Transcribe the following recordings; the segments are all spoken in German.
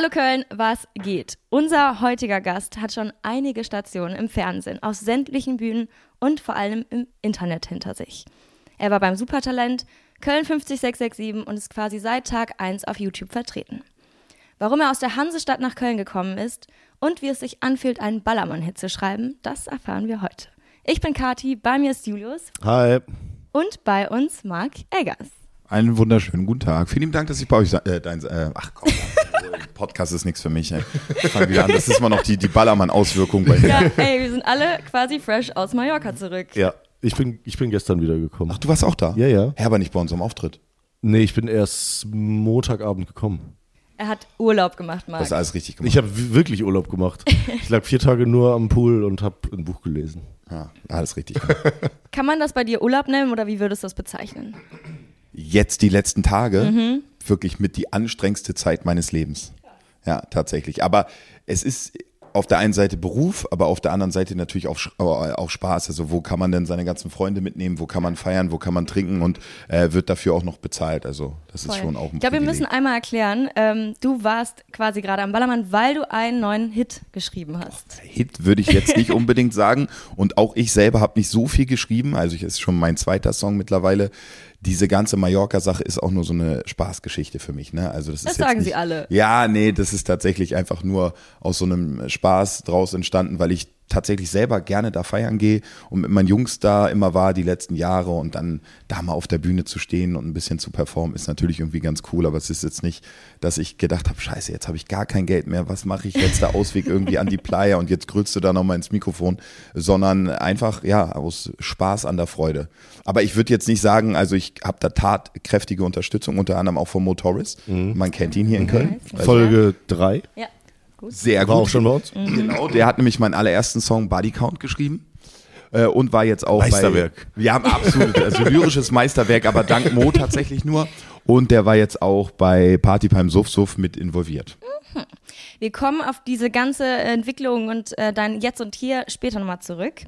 Hallo Köln, was geht? Unser heutiger Gast hat schon einige Stationen im Fernsehen, auf sämtlichen Bühnen und vor allem im Internet hinter sich. Er war beim Supertalent Köln 50667 und ist quasi seit Tag 1 auf YouTube vertreten. Warum er aus der Hansestadt nach Köln gekommen ist und wie es sich anfühlt, einen Ballermann-Hit zu schreiben, das erfahren wir heute. Ich bin Kati, bei mir ist Julius. Hi. Und bei uns Marc Eggers. Einen wunderschönen guten Tag. Vielen Dank, dass ich bei euch sein. Äh, dein, äh, ach komm, Podcast ist nichts für mich. Ey. Fang wieder an. Das ist immer noch die, die Ballermann-Auswirkung bei mir. Ja, ey, wir sind alle quasi fresh aus Mallorca zurück. Ja, ich bin, ich bin gestern wiedergekommen. Ach, du warst auch da? Ja, ja. Ja, aber nicht bei unserem Auftritt. Nee, ich bin erst Montagabend gekommen. Er hat Urlaub gemacht, Marc. Das ist alles richtig gemacht. Ich habe wirklich Urlaub gemacht. Ich lag vier Tage nur am Pool und habe ein Buch gelesen. ja, alles richtig gemacht. Kann man das bei dir Urlaub nennen oder wie würdest du das bezeichnen? Jetzt die letzten Tage, Mhm. wirklich mit die anstrengendste Zeit meines Lebens. Ja, tatsächlich. Aber es ist auf der einen Seite Beruf, aber auf der anderen Seite natürlich auch, äh, auch Spaß. Also wo kann man denn seine ganzen Freunde mitnehmen, wo kann man feiern, wo kann man trinken und äh, wird dafür auch noch bezahlt. Also das ist Voll. schon auch ein Ich glaube, wir müssen einmal erklären, ähm, du warst quasi gerade am Ballermann, weil du einen neuen Hit geschrieben hast. Hit würde ich jetzt nicht unbedingt sagen. Und auch ich selber habe nicht so viel geschrieben. Also ich ist schon mein zweiter Song mittlerweile. Diese ganze Mallorca-Sache ist auch nur so eine Spaßgeschichte für mich. Ne? Also das, Das ist jetzt sagen nicht, sie alle. Ja, nee, das ist tatsächlich einfach nur aus so einem Spaß draus entstanden, weil ich tatsächlich selber gerne da feiern gehe und mit meinen Jungs da immer war die letzten Jahre und dann da mal auf der Bühne zu stehen und ein bisschen zu performen ist natürlich irgendwie ganz cool, aber es ist jetzt nicht, dass ich gedacht habe, scheiße, jetzt habe ich gar kein Geld mehr, was mache ich jetzt der Ausweg irgendwie an die Playa und jetzt grüllst du da nochmal ins Mikrofon, sondern einfach, ja, aus Spaß an der Freude. Aber ich würde jetzt nicht sagen, also ich habe da tatkräftige Unterstützung, unter anderem auch von Mo Torres, man kennt ihn hier in Köln. Also Folge 3 Ja. Sehr war gut. auch schon bei uns. Genau, der hat nämlich meinen allerersten Song Body Count geschrieben. äh, Und war jetzt auch Meisterwerk. Bei, ja, absolut. Also lyrisches Meisterwerk, aber dank Mo tatsächlich nur. Und der war jetzt auch bei Party beim Suff Suff mit involviert. Wir kommen auf diese ganze Entwicklung und äh, dein Jetzt und Hier später nochmal zurück.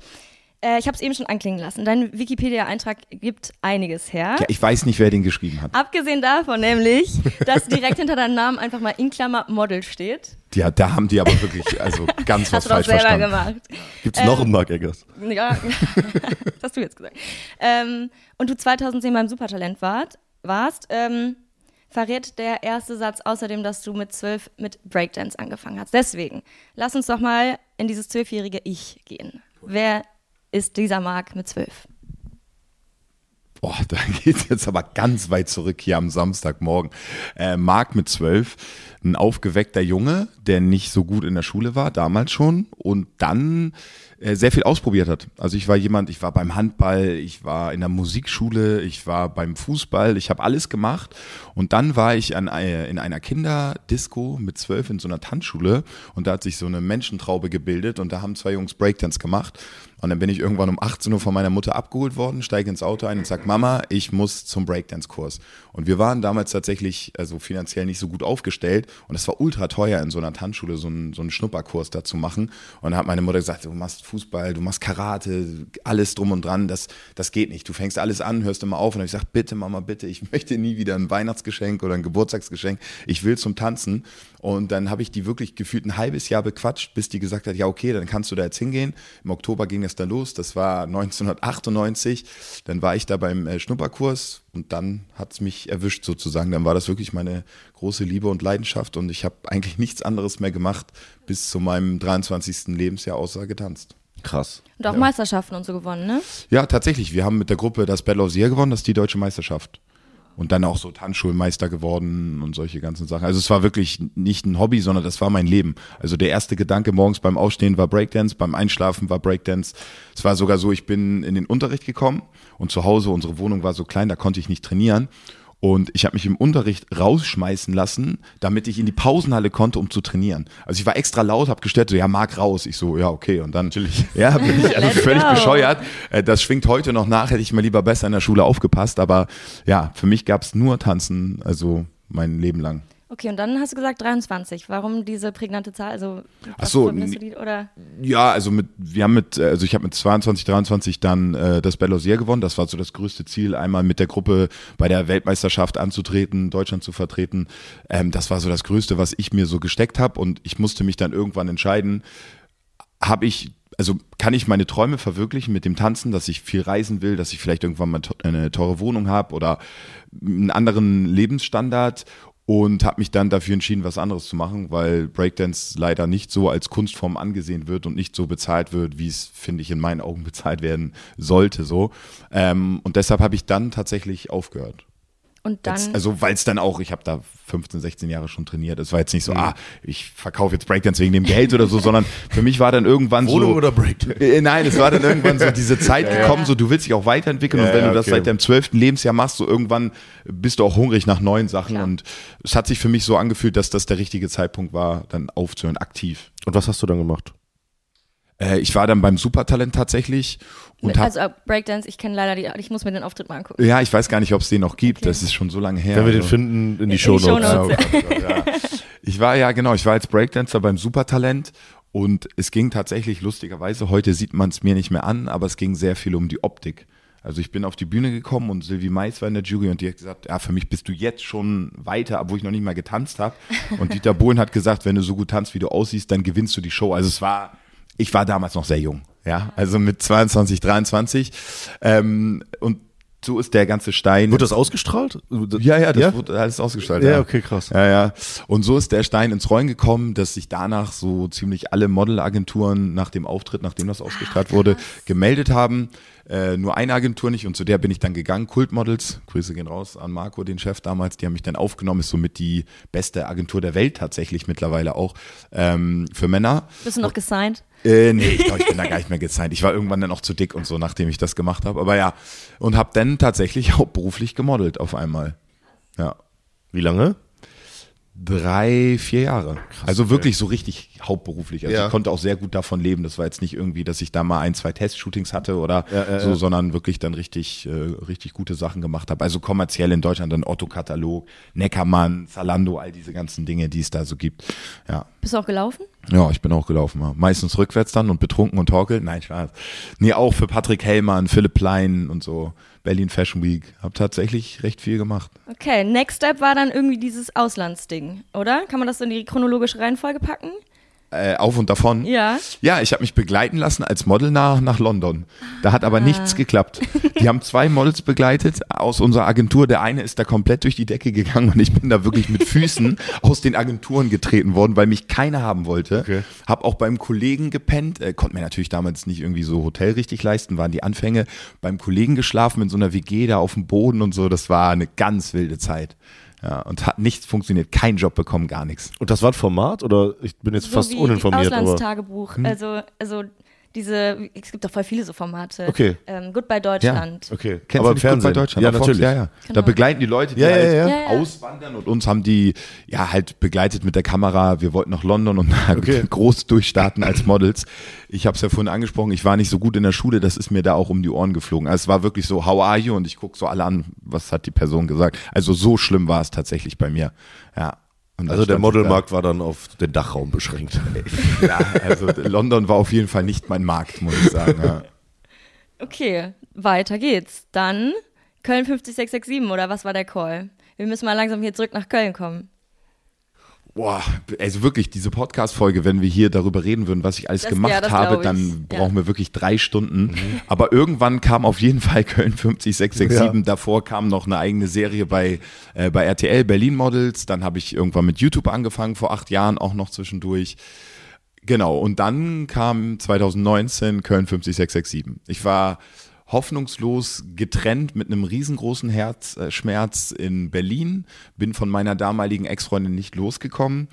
Äh, ich habe es eben schon anklingen lassen. Dein Wikipedia-Eintrag gibt einiges her. Ja, ich weiß nicht, wer den geschrieben hat. Abgesehen davon nämlich, dass direkt hinter deinem Namen einfach mal in Klammer Model steht. Ja, da haben die aber wirklich also ganz was Hast du falsch selber verstanden. gemacht. Gibt es noch einen Mark Eggers? Ja, das hast du jetzt gesagt. Ähm, und du 2010 beim Supertalent wart, warst, ähm, verrät der erste Satz außerdem, dass du mit zwölf mit Breakdance angefangen hast. Deswegen, lass uns doch mal in dieses zwölfjährige Ich gehen. Wer ist dieser Marc mit zwölf? Boah, da geht's jetzt aber ganz weit zurück hier am Samstagmorgen. Äh, Marc mit zwölf, ein aufgeweckter Junge, der nicht so gut in der Schule war, damals schon, und dann sehr viel ausprobiert hat. Also ich war jemand, ich war beim Handball, ich war in der Musikschule, ich war beim Fußball, ich habe alles gemacht. Und dann war ich an, äh, in einer Kinderdisco mit zwölf in so einer Tanzschule und da hat sich so eine Menschentraube gebildet und da haben zwei Jungs Breakdance gemacht. Und dann bin ich irgendwann um 18 Uhr von meiner Mutter abgeholt worden, steige ins Auto ein und sage, Mama, ich muss zum Breakdance-Kurs. Und wir waren damals tatsächlich also finanziell nicht so gut aufgestellt und es war ultra teuer in so einer Tanzschule so einen, so einen Schnupperkurs da zu machen. Und dann hat meine Mutter gesagt, du machst Fußball, du machst Karate, alles drum und dran, das, das geht nicht. Du fängst alles an, hörst immer auf. Und ich gesagt, bitte Mama, bitte, ich möchte nie wieder ein Weihnachtsgeschenk oder ein Geburtstagsgeschenk. Ich will zum Tanzen. Und dann habe ich die wirklich gefühlt ein halbes Jahr bequatscht, bis die gesagt hat, ja okay, dann kannst du da jetzt hingehen. Im Oktober ging das dann los, das war 1998. Dann war ich da beim äh, Schnupperkurs und dann hat es mich erwischt sozusagen. Dann war das wirklich meine große Liebe und Leidenschaft und ich habe eigentlich nichts anderes mehr gemacht bis zu meinem 23. Lebensjahr außer getanzt. Krass. Und auch Meisterschaften und so gewonnen, ne? Ja, tatsächlich. Wir haben mit der Gruppe das Battle of the Year gewonnen, das ist die deutsche Meisterschaft. Und dann auch so Tanzschulmeister geworden und solche ganzen Sachen. Also es war wirklich nicht ein Hobby, sondern das war mein Leben. Also der erste Gedanke morgens beim Aufstehen war Breakdance, beim Einschlafen war Breakdance. Es war sogar so, ich bin in den Unterricht gekommen und zu Hause, unsere Wohnung war so klein, da konnte ich nicht trainieren. Und ich habe mich im Unterricht rausschmeißen lassen, damit ich in die Pausenhalle konnte, um zu trainieren. Also ich war extra laut, habe gestellt, so ja, mag raus. Ich so, ja, okay. Und dann natürlich, ja, bin ich also völlig bescheuert. Äh, Das schwingt heute noch nach, hätte ich mal lieber besser in der Schule aufgepasst. Aber ja, für mich gab es nur Tanzen, also mein Leben lang. Okay, und dann hast du gesagt 23. Warum diese prägnante Zahl? Also, Ach so, die, oder? Ja, also mit, wir haben mit, äh, also ich habe mit 22, 23 dann äh, das Ballon d'Or gewonnen. Das war so das größte Ziel, einmal mit der Gruppe bei der Weltmeisterschaft anzutreten, Deutschland zu vertreten. Ähm, das war so das Größte, was ich mir so gesteckt habe. Und ich musste mich dann irgendwann entscheiden, habe ich, also kann ich meine Träume verwirklichen mit dem Tanzen, dass ich viel reisen will, dass ich vielleicht irgendwann mal eine teure Wohnung habe oder einen anderen Lebensstandard und habe mich dann dafür entschieden, was anderes zu machen, weil Breakdance leider nicht so als Kunstform angesehen wird und nicht so bezahlt wird, wie es, finde ich, in meinen Augen bezahlt werden sollte. So. Ähm, und deshalb habe ich dann tatsächlich aufgehört. Und dann. Jetzt, also weil es dann auch, ich habe da 15, 16 Jahre schon trainiert. Es war jetzt Mhm. nicht so, ah, ich verkaufe jetzt Breakdance wegen dem Geld oder so, sondern für mich war dann irgendwann Wohnung so. oder Breakdance? Äh, Nein, es war dann irgendwann so diese Zeit gekommen, so du willst dich auch weiterentwickeln Ja, und wenn ja, du das okay. seit deinem zwölften Lebensjahr machst, so irgendwann bist du auch hungrig nach neuen Sachen Klar. und es hat sich für mich so angefühlt, dass das der richtige Zeitpunkt war, dann aufzuhören, aktiv. Und was hast du dann gemacht? Äh, ich war dann beim Supertalent tatsächlich und hab, also äh, Breakdance, ich kenne leider die, ich muss mir den Auftritt mal angucken. ja, ich weiß gar nicht, ob es den noch gibt, Okay. das ist schon so lange her. Wenn wir den also. finden, in die. Shownotes. Ja, oh oh ja. Ich war ja, genau, ich war als Breakdancer beim Supertalent und es ging tatsächlich lustigerweise, heute sieht man es mir nicht mehr an, aber es ging sehr viel um die Optik. Also ich bin auf die Bühne gekommen und Sylvie Mais war in der Jury und die hat gesagt, ja, für mich bist du jetzt schon weiter, obwohl ich noch nicht mal getanzt habe. Und Dieter Bohlen hat gesagt, wenn du so gut tanzt, wie du aussiehst, dann gewinnst du die Show. Also es war, ich war damals noch sehr jung, ja, also mit 22, 23. Ähm, und so ist der ganze Stein. Wird das ausgestrahlt? Ja, ja, das Ja? wurde alles ausgestaltet. Ja, okay, krass. Ja, ja. Und so ist der Stein ins Rollen gekommen, dass sich danach so ziemlich alle Modelagenturen nach dem Auftritt, nachdem das ausgestrahlt wurde, gemeldet haben. Äh, nur eine Agentur nicht und zu der bin ich dann gegangen. Kultmodels, Grüße gehen raus an Marco, den Chef damals, die haben mich dann aufgenommen, ist somit die beste Agentur der Welt tatsächlich mittlerweile auch ähm, für Männer. Bist du noch gesigned? Äh, nee, ich glaube, ich bin da gar nicht mehr gesigned. Ich war irgendwann dann auch zu dick und so, nachdem ich das gemacht habe. Aber ja, und habe dann tatsächlich auch beruflich gemodelt auf einmal. Ja, Wie lange? Drei, vier Jahre. also wirklich so richtig hauptberuflich. Also Ja. ich konnte auch sehr gut davon leben. Das war jetzt nicht irgendwie, dass ich da mal ein, zwei Testshootings hatte oder Ja, ja, so, sondern wirklich dann richtig, äh, richtig gute Sachen gemacht habe. Also kommerziell in Deutschland dann Otto-Katalog, Neckermann, Zalando, all diese ganzen Dinge, die es da so gibt. Ja. Bist du auch gelaufen? Ja, ich bin auch gelaufen. Ja. Meistens rückwärts dann und betrunken und torkeln. Nein, Spaß. Nee, auch für Patrick Hellmann, Philipp Plein und so. Berlin Fashion Week. Hab tatsächlich recht viel gemacht. Okay, Next Step war dann irgendwie dieses Auslandsding, oder? Kann man das in die chronologische Reihenfolge packen? Äh, auf und davon. Ja. Ja, ich habe mich begleiten lassen als Model nach, nach London. Da hat aber Ah. nichts geklappt. Die haben zwei Models begleitet aus unserer Agentur. Der eine ist da komplett durch die Decke gegangen und ich bin da wirklich mit Füßen aus den Agenturen getreten worden, weil mich keiner haben wollte. Okay. Hab auch beim Kollegen gepennt, äh, konnte mir natürlich damals nicht irgendwie so Hotel richtig leisten, waren die Anfänge. Beim Kollegen geschlafen in so einer WG da auf dem Boden und so. Das war eine ganz wilde Zeit. Ja, und hat nichts funktioniert. Kein Job bekommen, gar nichts. Und das war ein Format oder ich bin jetzt So fast wie uninformiert, Auslandstagebuch. Also, also diese, es gibt doch voll viele so Formate. Okay. Ähm, Goodbye Deutschland. okay. Kennst aber du nicht gut bei Deutschland? Ja, Fox? natürlich. Ja, ja. Da Genau. begleiten die Leute, die Ja, ja, halt ja. Ja, ja. auswandern und uns haben die ja halt begleitet mit der Kamera. Wir wollten nach London und Okay. groß durchstarten als Models. Ich habe es ja vorhin angesprochen, ich war nicht so gut in der Schule, das ist mir da auch um die Ohren geflogen. Also es war wirklich so, how are you? Und ich guck so alle an, was hat die Person gesagt. Also so schlimm war es tatsächlich bei mir. Ja. Also der. Modelmarkt war dann auf den Dachraum beschränkt. Ja, also London war auf jeden Fall nicht mein Markt, muss ich sagen. Ja. Okay, weiter geht's. Dann Köln 50667 oder was war der Call? Wir müssen mal langsam hier zurück nach Köln kommen. Boah, also wirklich, diese Podcast-Folge, wenn wir hier darüber reden würden, was ich alles Das- gemacht ja, habe, dann Ja. brauchen wir wirklich drei Stunden. Aber irgendwann kam auf jeden Fall Köln 50667. Ja. Davor kam noch eine eigene Serie bei, äh, bei RTL, Berlin Models. Dann habe ich irgendwann mit YouTube angefangen, vor acht Jahren auch noch zwischendurch. Genau, und dann kam 2019 Köln 50667. Ich war hoffnungslos getrennt mit einem riesengroßen Herzschmerz in Berlin, bin von meiner damaligen Ex-Freundin nicht losgekommen.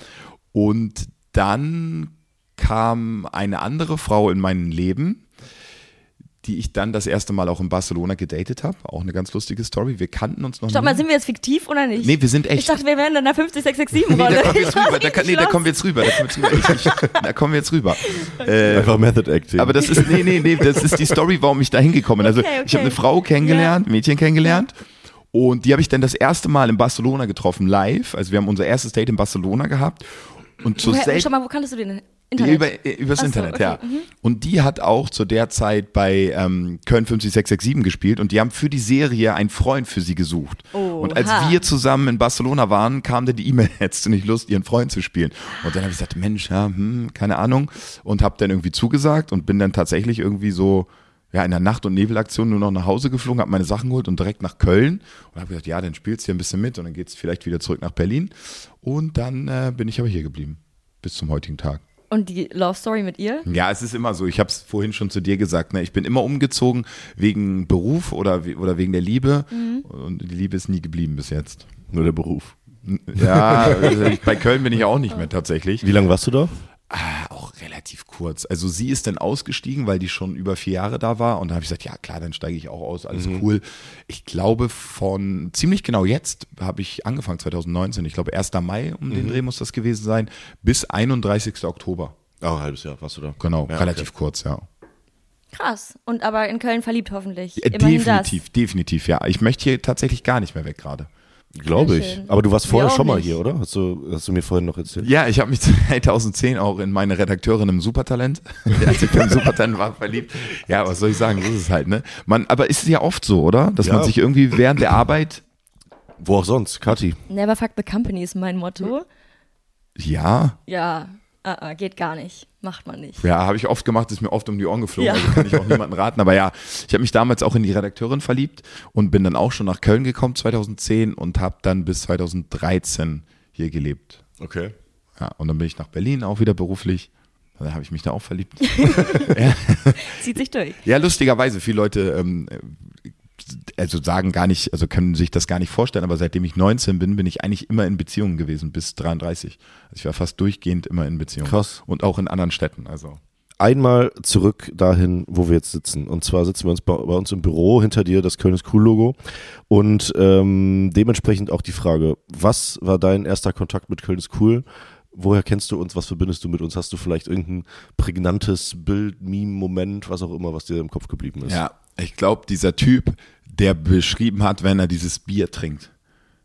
Und dann kam eine andere Frau in mein Leben, die ich dann das erste Mal auch in Barcelona gedatet habe. Auch eine ganz lustige Story. Wir kannten uns noch Stopp nie. mal, sind wir jetzt fiktiv oder nicht? nee, wir sind echt. ich dachte, wir wären in der 50667 Nee, da kommen wir jetzt rüber. Da, kann, nee, da kommen wir jetzt rüber. Da kommen wir jetzt rüber. Da kommen wir jetzt rüber. Äh, Einfach Method Acting. aber das ist, nee, nee, nee, das ist die Story, warum ich da hingekommen bin. Also Okay, okay. ich habe eine Frau kennengelernt, Mädchen kennengelernt Und die habe ich dann das erste Mal in Barcelona getroffen, live. Also wir haben unser erstes Date in Barcelona gehabt. Und zur Woher, schau mal, wo kanntest du den ja, Internet? über, äh, übers so, Internet, okay, ja. mhm. Und die hat auch zu der Zeit bei ähm, Köln 50667 gespielt und die haben für die Serie einen Freund für sie gesucht. Und als Oha. wir zusammen in Barcelona waren, kam dann die E-Mail, hättest du nicht Lust, ihren Freund zu spielen? Und dann habe ich gesagt, Mensch, ja, hm, keine Ahnung. Und habe dann irgendwie zugesagt und bin dann tatsächlich irgendwie so ja, in der Nacht- und Nebelaktion nur noch nach Hause geflogen, habe meine Sachen geholt und direkt nach Köln und habe gesagt, ja, dann spielst du hier ein bisschen mit und dann geht's vielleicht wieder zurück nach Berlin. Und dann äh, bin ich aber hier geblieben bis zum heutigen Tag. Und die Love Story mit ihr? Ja, es ist immer so. Ich habe es vorhin schon zu dir gesagt. Ne? Ich bin immer umgezogen wegen Beruf oder, we- oder wegen der Liebe. Und die Liebe ist nie geblieben bis jetzt. Nur der Beruf. Ja, also ich, bei Köln bin ich ja auch nicht mehr tatsächlich. Wie lange warst du da? Relativ kurz. Also sie ist dann ausgestiegen, weil die schon über vier Jahre da war. Und da habe ich gesagt, ja klar, dann steige ich auch aus. Alles cool. Ich glaube, von ziemlich genau jetzt habe ich angefangen, 2019. Ich glaube, 1. Mai um den Dreh muss das gewesen sein, bis 31. Oktober. Ah, ein halbes Jahr warst du da. Genau, Ja, relativ kurz, ja. Krass. Und aber in Köln verliebt hoffentlich. Äh, Immerhin definitiv, definitiv, ja. Ich möchte hier tatsächlich gar nicht mehr weg gerade. Glaube ich. Aber du warst vorher schon mal nicht. hier, oder? Hast du, hast du mir vorhin noch erzählt? Ja, ich habe mich 2010 auch in meine Redakteurin im Supertalent, als ich beim Supertalent war, verliebt. Ja, was soll ich sagen, so ist es halt, ne? Man, aber ist es ja oft so, oder? Dass Ja. man sich irgendwie während der Arbeit, Wo auch sonst? Kathi. das. Never fuck the company ist mein Motto. ja, Ja, ah, ah, geht gar nicht. Macht man nicht. ja, habe ich oft gemacht, ist mir oft um die Ohren geflogen, Ja. also kann ich auch niemanden raten. Aber ja, ich habe mich damals auch in die Redakteurin verliebt und bin dann auch schon nach Köln gekommen 2010 und habe dann bis 2013 hier gelebt. Okay. Ja, und dann bin ich nach Berlin auch wieder beruflich. Dann habe ich mich da auch verliebt. Zieht sich durch. Ja, lustigerweise, viele Leute ähm, also sagen gar nicht, also können sich das gar nicht vorstellen, aber seitdem ich 19 bin, bin ich eigentlich immer in Beziehungen gewesen, bis 33. Also ich war fast durchgehend immer in Beziehungen. Krass. Und auch in anderen Städten. Also. Einmal zurück dahin, wo wir jetzt sitzen. Und zwar sitzen wir uns bei, bei uns im Büro, hinter dir das Köln ist cool Logo. Und ähm, dementsprechend auch die Frage, was war dein erster Kontakt mit Köln ist cool? Woher kennst du uns? Was verbindest du mit uns? Hast du vielleicht irgendein prägnantes Bild, Meme, Moment, was auch immer, was dir im Kopf geblieben ist? Ja, ich glaube, dieser Typ, der beschrieben hat, wenn er dieses Bier trinkt.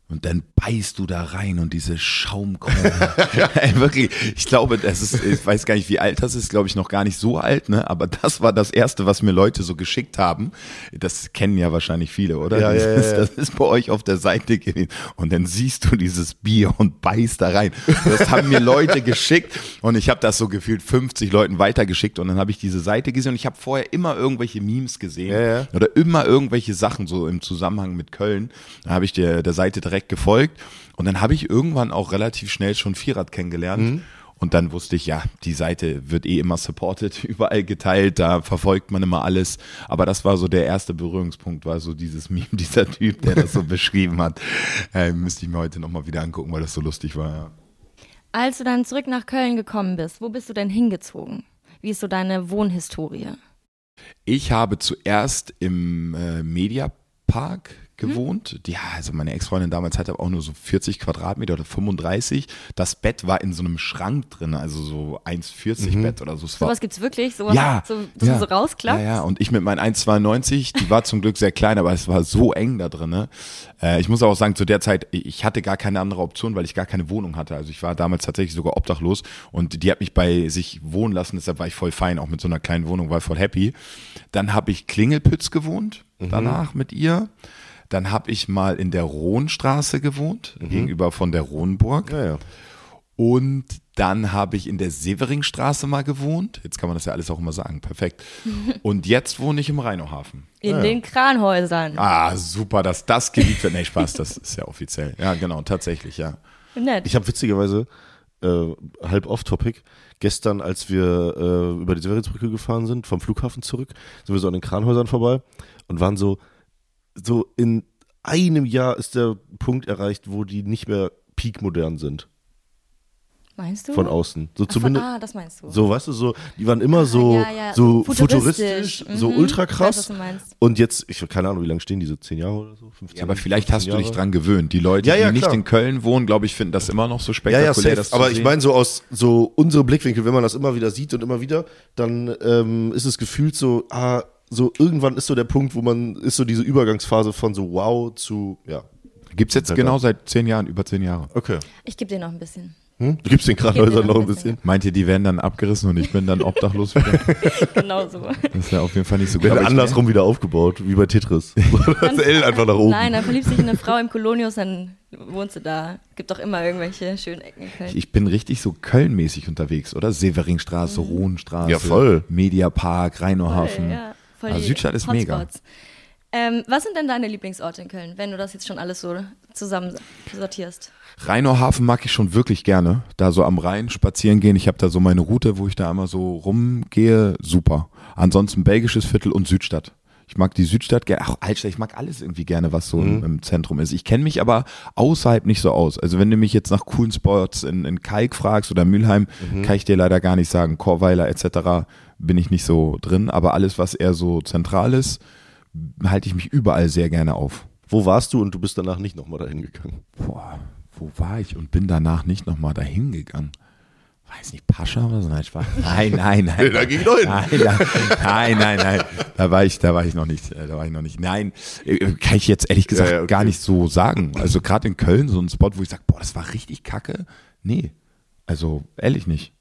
Und dann beißt du da rein und diese Schaumkrone. Ey, wirklich, ich glaube, das ist, ich weiß gar nicht, wie alt das ist, glaube ich, noch gar nicht so alt, ne? Aber das war das Erste, was mir Leute so geschickt haben. Das kennen ja wahrscheinlich viele, oder? Ja, das, ja, ja, ist, das ist bei euch auf der Seite gewesen. Und dann siehst du dieses Bier und beißt da rein. Das haben mir Leute geschickt und ich habe das so gefühlt 50 Leuten weitergeschickt und dann habe ich diese Seite gesehen und ich habe vorher immer irgendwelche Memes gesehen oder immer irgendwelche Sachen so im Zusammenhang mit Köln. Da habe ich der, der Seite direkt gefolgt und dann habe ich irgendwann auch relativ schnell schon Vierrad kennengelernt. Mhm. Und dann wusste ich, ja, die Seite wird eh immer supported, überall geteilt, da verfolgt man immer alles. Aber das war so der erste Berührungspunkt, war so dieses Meme, dieser Typ, der das so beschrieben hat. Äh, müsste ich mir heute nochmal wieder angucken, weil das so lustig war. Ja. Als du dann zurück nach Köln gekommen bist, wo bist du denn hingezogen? Wie ist so deine Wohnhistorie? Ich habe zuerst im äh, Mediapark gewohnt. Ja, also meine Ex-Freundin damals hatte auch nur so 40 Quadratmeter oder 35. Das Bett war in so einem Schrank drin, also so 1,40 Bett oder so. Sowas gibt's wirklich? Sowas, ja, so, dass ja, so rausklappst? Ja, ja, und ich mit meinen 1,92, die war zum Glück sehr klein, aber es war so eng da drin. Ne? Äh, ich muss auch sagen, zu der Zeit, ich hatte gar keine andere Option, weil ich gar keine Wohnung hatte. Also ich war damals tatsächlich sogar obdachlos und die hat mich bei sich wohnen lassen, deshalb war ich voll fein, auch mit so einer kleinen Wohnung, war voll happy. Dann habe ich Klingelpütz gewohnt, danach mit ihr. Dann habe ich mal in der Rohnstraße gewohnt, gegenüber von der Rohnburg. Ja, ja. Und dann habe ich in der Severingstraße mal gewohnt. Jetzt kann man das ja alles auch immer sagen. Perfekt. Und jetzt wohne ich im Rheinohafen. In den Kranhäusern. Ah, super, dass das geliebt wird. Nee, Spaß, das ist ja offiziell. Ja, genau, tatsächlich, ja. Nett. Ich habe witzigerweise, äh, halb off-topic, gestern, als wir äh, über die Severinsbrücke gefahren sind, vom Flughafen zurück, sind wir so an den Kranhäusern vorbei und waren so, so in einem Jahr ist der Punkt erreicht, wo die nicht mehr peakmodern sind, Meinst du? von außen. So Ach, von, zumindest. ah, das meinst du. So, weißt du, so, die waren immer so, ja, ja, so futuristisch. futuristisch, so Mhm, ultra ich weiß, krass. was du meinst. Und jetzt, ich keine Ahnung, wie lange stehen die, so 10 Jahre oder so? 15, Ja, aber vielleicht 15 hast du dich Jahre? dran gewöhnt. Die Leute, Ja, ja, die nicht in Köln wohnen, glaube ich, finden das immer noch so spektakulär. ja, safe. das zu Aber ich meine, so aus so unsere Blickwinkel, wenn man das immer wieder sieht und immer wieder, dann ähm, ist es gefühlt so, ah, so irgendwann ist so der Punkt, wo man ist so diese Übergangsphase von so wow zu ja. Gibt es jetzt Ja, genau seit zehn Jahren, über zehn Jahre. Okay. Ich gebe dir noch ein bisschen. Hm? Du gibst den Kranhäusern noch noch ein bisschen. Meint ihr, die werden dann abgerissen und ich bin dann obdachlos wieder? genau so. Das ist ja auf jeden Fall nicht so gut. Ich- andersrum wieder aufgebaut, wie bei Tetris. das L einfach nach oben. Nein, dann verliebt sich in eine Frau im Kolonius, dann wohnst du da. Gibt doch immer irgendwelche schönen Ecken in Köln. Ich bin richtig so Köln-mäßig unterwegs, oder? Severingstraße, Rohnstraße, Ja, voll. Mediapark, Rheinohafen. Voll, ja, voll Ah, die Südstadt ist mega. Hotspots. Ähm, was sind denn deine Lieblingsorte in Köln, wenn du das jetzt schon alles so zusammen sortierst? Rheinohafen mag ich schon wirklich gerne. Da so am Rhein spazieren gehen. Ich habe da so meine Route, wo ich da einmal so rumgehe. Super. Ansonsten belgisches Viertel und Südstadt. Ich mag die Südstadt gerne. Ach, Altstadt, ich mag alles irgendwie gerne, was so im, im Zentrum ist. Ich kenne mich aber außerhalb nicht so aus. Also wenn du mich jetzt nach coolen Spots in, in Kalk fragst oder Mülheim, kann ich dir leider gar nicht sagen. Chorweiler etc. bin ich nicht so drin. Aber alles, was eher so zentral ist, halte ich mich überall sehr gerne auf. Wo warst du und du bist danach nicht nochmal dahin gegangen? Boah, wo war ich und bin danach nicht nochmal dahin gegangen? Weiß nicht, Pascha oder so? Nein, Spaß. Nein, nein, nein. Da ging ich noch hin. Nein, nein, nein, nein. Da war ich, da war ich noch nicht, äh, da war ich noch nicht. Nein, äh, kann ich jetzt ehrlich gesagt ja, okay. gar nicht so sagen. Also gerade in Köln so ein Spot, wo ich sage, boah, das war richtig kacke. Nee, also ehrlich nicht.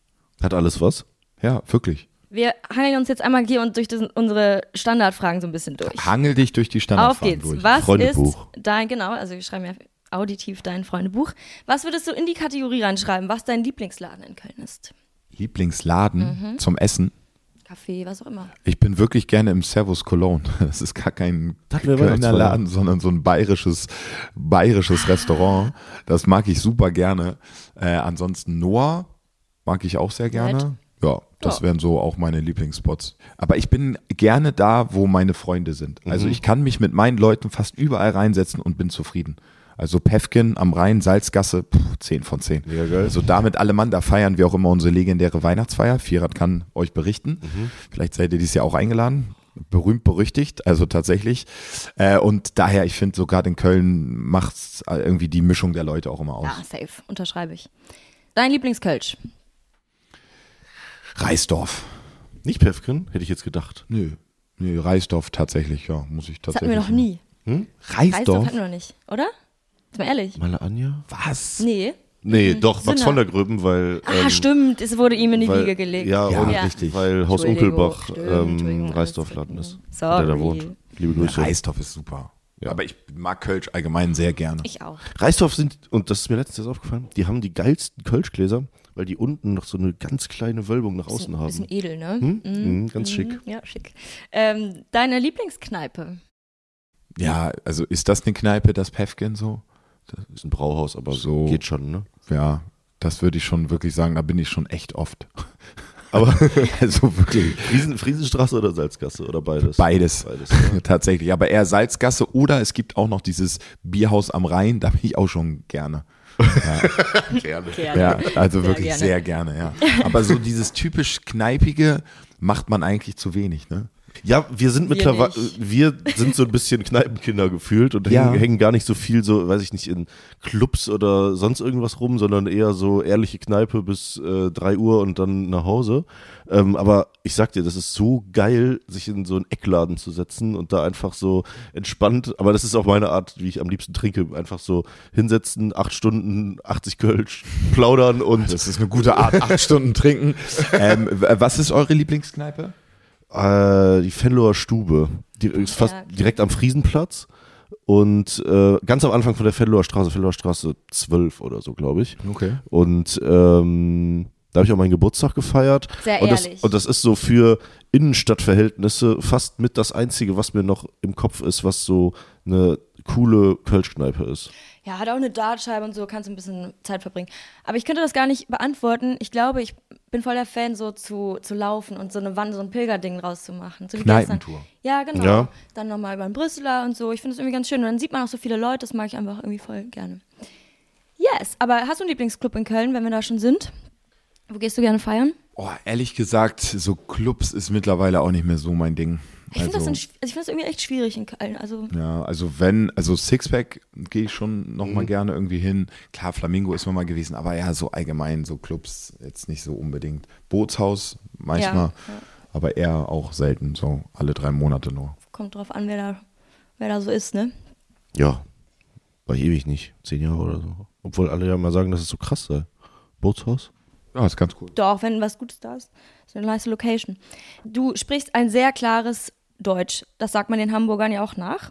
Hat alles was? Ja, wirklich. Wir hangeln uns jetzt einmal hier und durch das, unsere Standardfragen so ein bisschen durch. Hangel dich durch die Auf Standardfragen geht's. durch. Was ist Freundebuch. dein, genau, also wir schreiben ja auditiv dein Freundebuch. Was würdest du in die Kategorie reinschreiben, was dein Lieblingsladen in Köln ist? Lieblingsladen zum Essen. Kaffee, was auch immer. Ich bin wirklich gerne im Servus Cologne. Das ist gar kein Kölner. Laden, sondern so ein bayerisches, bayerisches Restaurant. Das mag ich super gerne. Äh, ansonsten Noah mag ich auch sehr gerne. Ja, das Ja. wären so auch meine Lieblingsspots. Aber ich bin gerne da, wo meine Freunde sind. Also ich kann mich mit meinen Leuten fast überall reinsetzen und bin zufrieden. Also Pefkin am Rhein, Salzgasse, pff, 10 von 10. Mega geil. Also damit alle Mann, da feiern wir auch immer unsere legendäre Weihnachtsfeier. Vierrad kann euch berichten. Vielleicht seid ihr dieses Jahr auch eingeladen. Berühmt berüchtigt, also tatsächlich. Äh, und daher, ich finde, sogar in Köln macht irgendwie die Mischung der Leute auch immer aus. Ja, safe, unterschreibe ich. Dein Lieblingskölsch? Reisdorf. Nicht Pefken, hätte ich jetzt gedacht. Nö. Nö, Reisdorf tatsächlich, ja, muss ich Das hatten tatsächlich. wir noch nie. Reisdorf Reisdorf? hatten wir noch nicht, oder? Jetzt mal ehrlich. Male Anja? Was? Nee. Nee, doch, Max von der Gröben, weil. Ah, ähm, stimmt, es wurde ihm in die weil, Wiege gelegt. Ja, Ja, und richtig. weil Haus Entschuldigung, Unkelbach stimmt, ähm, Entschuldigung, Reisdorfladen ist. Sorry. Der da wohnt. Liebe Grüße. Reisdorf ist super. Aber ich mag Kölsch allgemein sehr gerne. Ich auch. Reisdorf sind, und das ist mir letztens erst aufgefallen, die haben die geilsten Kölschgläser, weil die unten noch so eine ganz kleine Wölbung nach außen Bisschen, haben. bisschen edel, ne? Hm? Mhm, ganz schick. Ja, schick. Ähm, deine Lieblingskneipe? Ja, also ist das eine Kneipe, das Pefkin so? Ist ein Brauhaus, aber So. geht schon, ne? Ja, das würde ich schon wirklich sagen, da bin ich schon echt oft. Aber also wirklich Friesen, Friesenstraße oder Salzgasse oder beides? beides. Beides, ja. Tatsächlich. Aber eher Salzgasse oder es gibt auch noch dieses Bierhaus am Rhein, da bin ich auch schon gerne. Gerne. Ja, also Sehr wirklich gerne. sehr gerne, ja. Aber so dieses typisch Kneipige macht man eigentlich zu wenig, ne? Ja, wir sind mittlerweile, nicht. wir sind so ein bisschen Kneipenkinder gefühlt und Ja. hängen, hängen gar nicht so viel so, weiß ich nicht, in Clubs oder sonst irgendwas rum, sondern eher so ehrliche Kneipe bis äh, 3 Uhr und dann nach Hause. Ähm, aber ich sag dir, das ist so geil, sich in so einen Eckladen zu setzen und da einfach so entspannt, aber das ist auch meine Art, wie ich am liebsten trinke, einfach so hinsetzen, acht Stunden, 80 Kölsch, plaudern und Das ist eine gute Art, acht Stunden trinken. Ähm, was ist eure Lieblingskneipe? Äh, die Fenloher Stube. Die ist fast Ja, direkt am Friesenplatz. Und äh, ganz am Anfang von der Fenloher Straße, Fenloher Straße 12 oder so, glaube ich. Okay. Und ähm, da habe ich auch meinen Geburtstag gefeiert. Sehr und das, ehrlich. und das ist so für Innenstadtverhältnisse fast mit das Einzige, was mir noch im Kopf ist, was so eine coole Kölschkneipe ist. Ja, hat auch eine Dartscheibe und so, kannst ein bisschen Zeit verbringen. Aber ich könnte das gar nicht beantworten. Ich glaube, ich bin voll der Fan, so zu, zu laufen und so eine Wand, so ein Pilgerding rauszumachen. So. Kneipentour. Ja, genau. Ja. Dann nochmal über den Brüsseler und so. Ich finde das irgendwie ganz schön. Und dann sieht man auch so viele Leute, das mag ich einfach irgendwie voll gerne. Yes, aber hast du einen Lieblingsclub in Köln, wenn wir da schon sind? Wo gehst du gerne feiern? Oh, ehrlich gesagt, so Clubs ist mittlerweile auch nicht mehr so mein Ding. Ich finde Also- das, in- also find das irgendwie echt schwierig in Köln. Also, Ja, also wenn, also Sixpack gehe ich schon noch Mhm. mal gerne irgendwie hin. Klar, Flamingo ist man mal gewesen, aber ja, so allgemein, so Clubs jetzt nicht so unbedingt. Bootshaus manchmal, Ja, aber eher auch selten, so alle drei Monate nur. Kommt drauf an, wer da, wer da so ist, ne? Ja, war ich ewig nicht. Zehn Jahre oder so. Obwohl alle ja mal sagen, dass es so krass sei. Bootshaus? Ja, ist ganz cool. Doch, wenn was Gutes da ist. Ist eine nice Location. Du sprichst ein sehr klares Deutsch. Das sagt man den Hamburgern ja auch nach.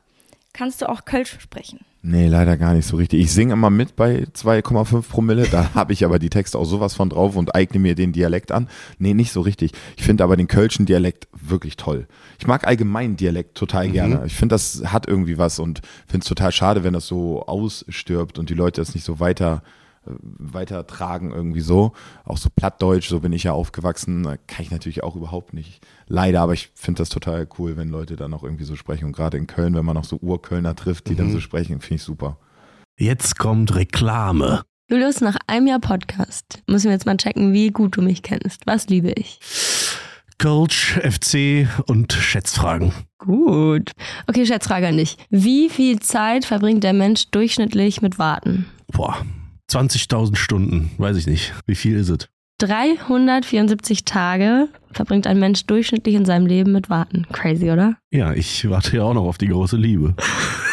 Kannst du auch Kölsch sprechen? Nee, leider gar nicht so richtig. Ich singe immer mit bei 2,5 Promille, da habe ich aber die Texte auch sowas von drauf und eigne mir den Dialekt an. Nee, nicht so richtig. Ich finde aber den Kölschen Dialekt wirklich toll. Ich mag allgemein Dialekt total gerne. Ich finde, das hat irgendwie was und finde es total schade, wenn das so ausstirbt und die Leute das nicht so weiter äh, weiter tragen irgendwie so. Auch so plattdeutsch, so bin ich ja aufgewachsen, kann ich natürlich auch überhaupt nicht. Leider, aber ich finde das total cool, wenn Leute dann auch irgendwie so sprechen. Und gerade in Köln, wenn man noch so Urkölner trifft, die dann so sprechen, finde ich super. Jetzt kommt Reklame. Julius, nach einem Jahr Podcast müssen wir jetzt mal checken, wie gut du mich kennst. Was liebe ich? Coach, FC und Schätzfragen. Gut. Okay, Schätzfrage an dich. Wie viel Zeit verbringt der Mensch durchschnittlich mit Warten? Boah, 20.000 Stunden, weiß ich nicht. Wie viel ist es? 374 Tage verbringt ein Mensch durchschnittlich in seinem Leben mit Warten. Crazy, oder? Ja, ich warte ja auch noch auf die große Liebe.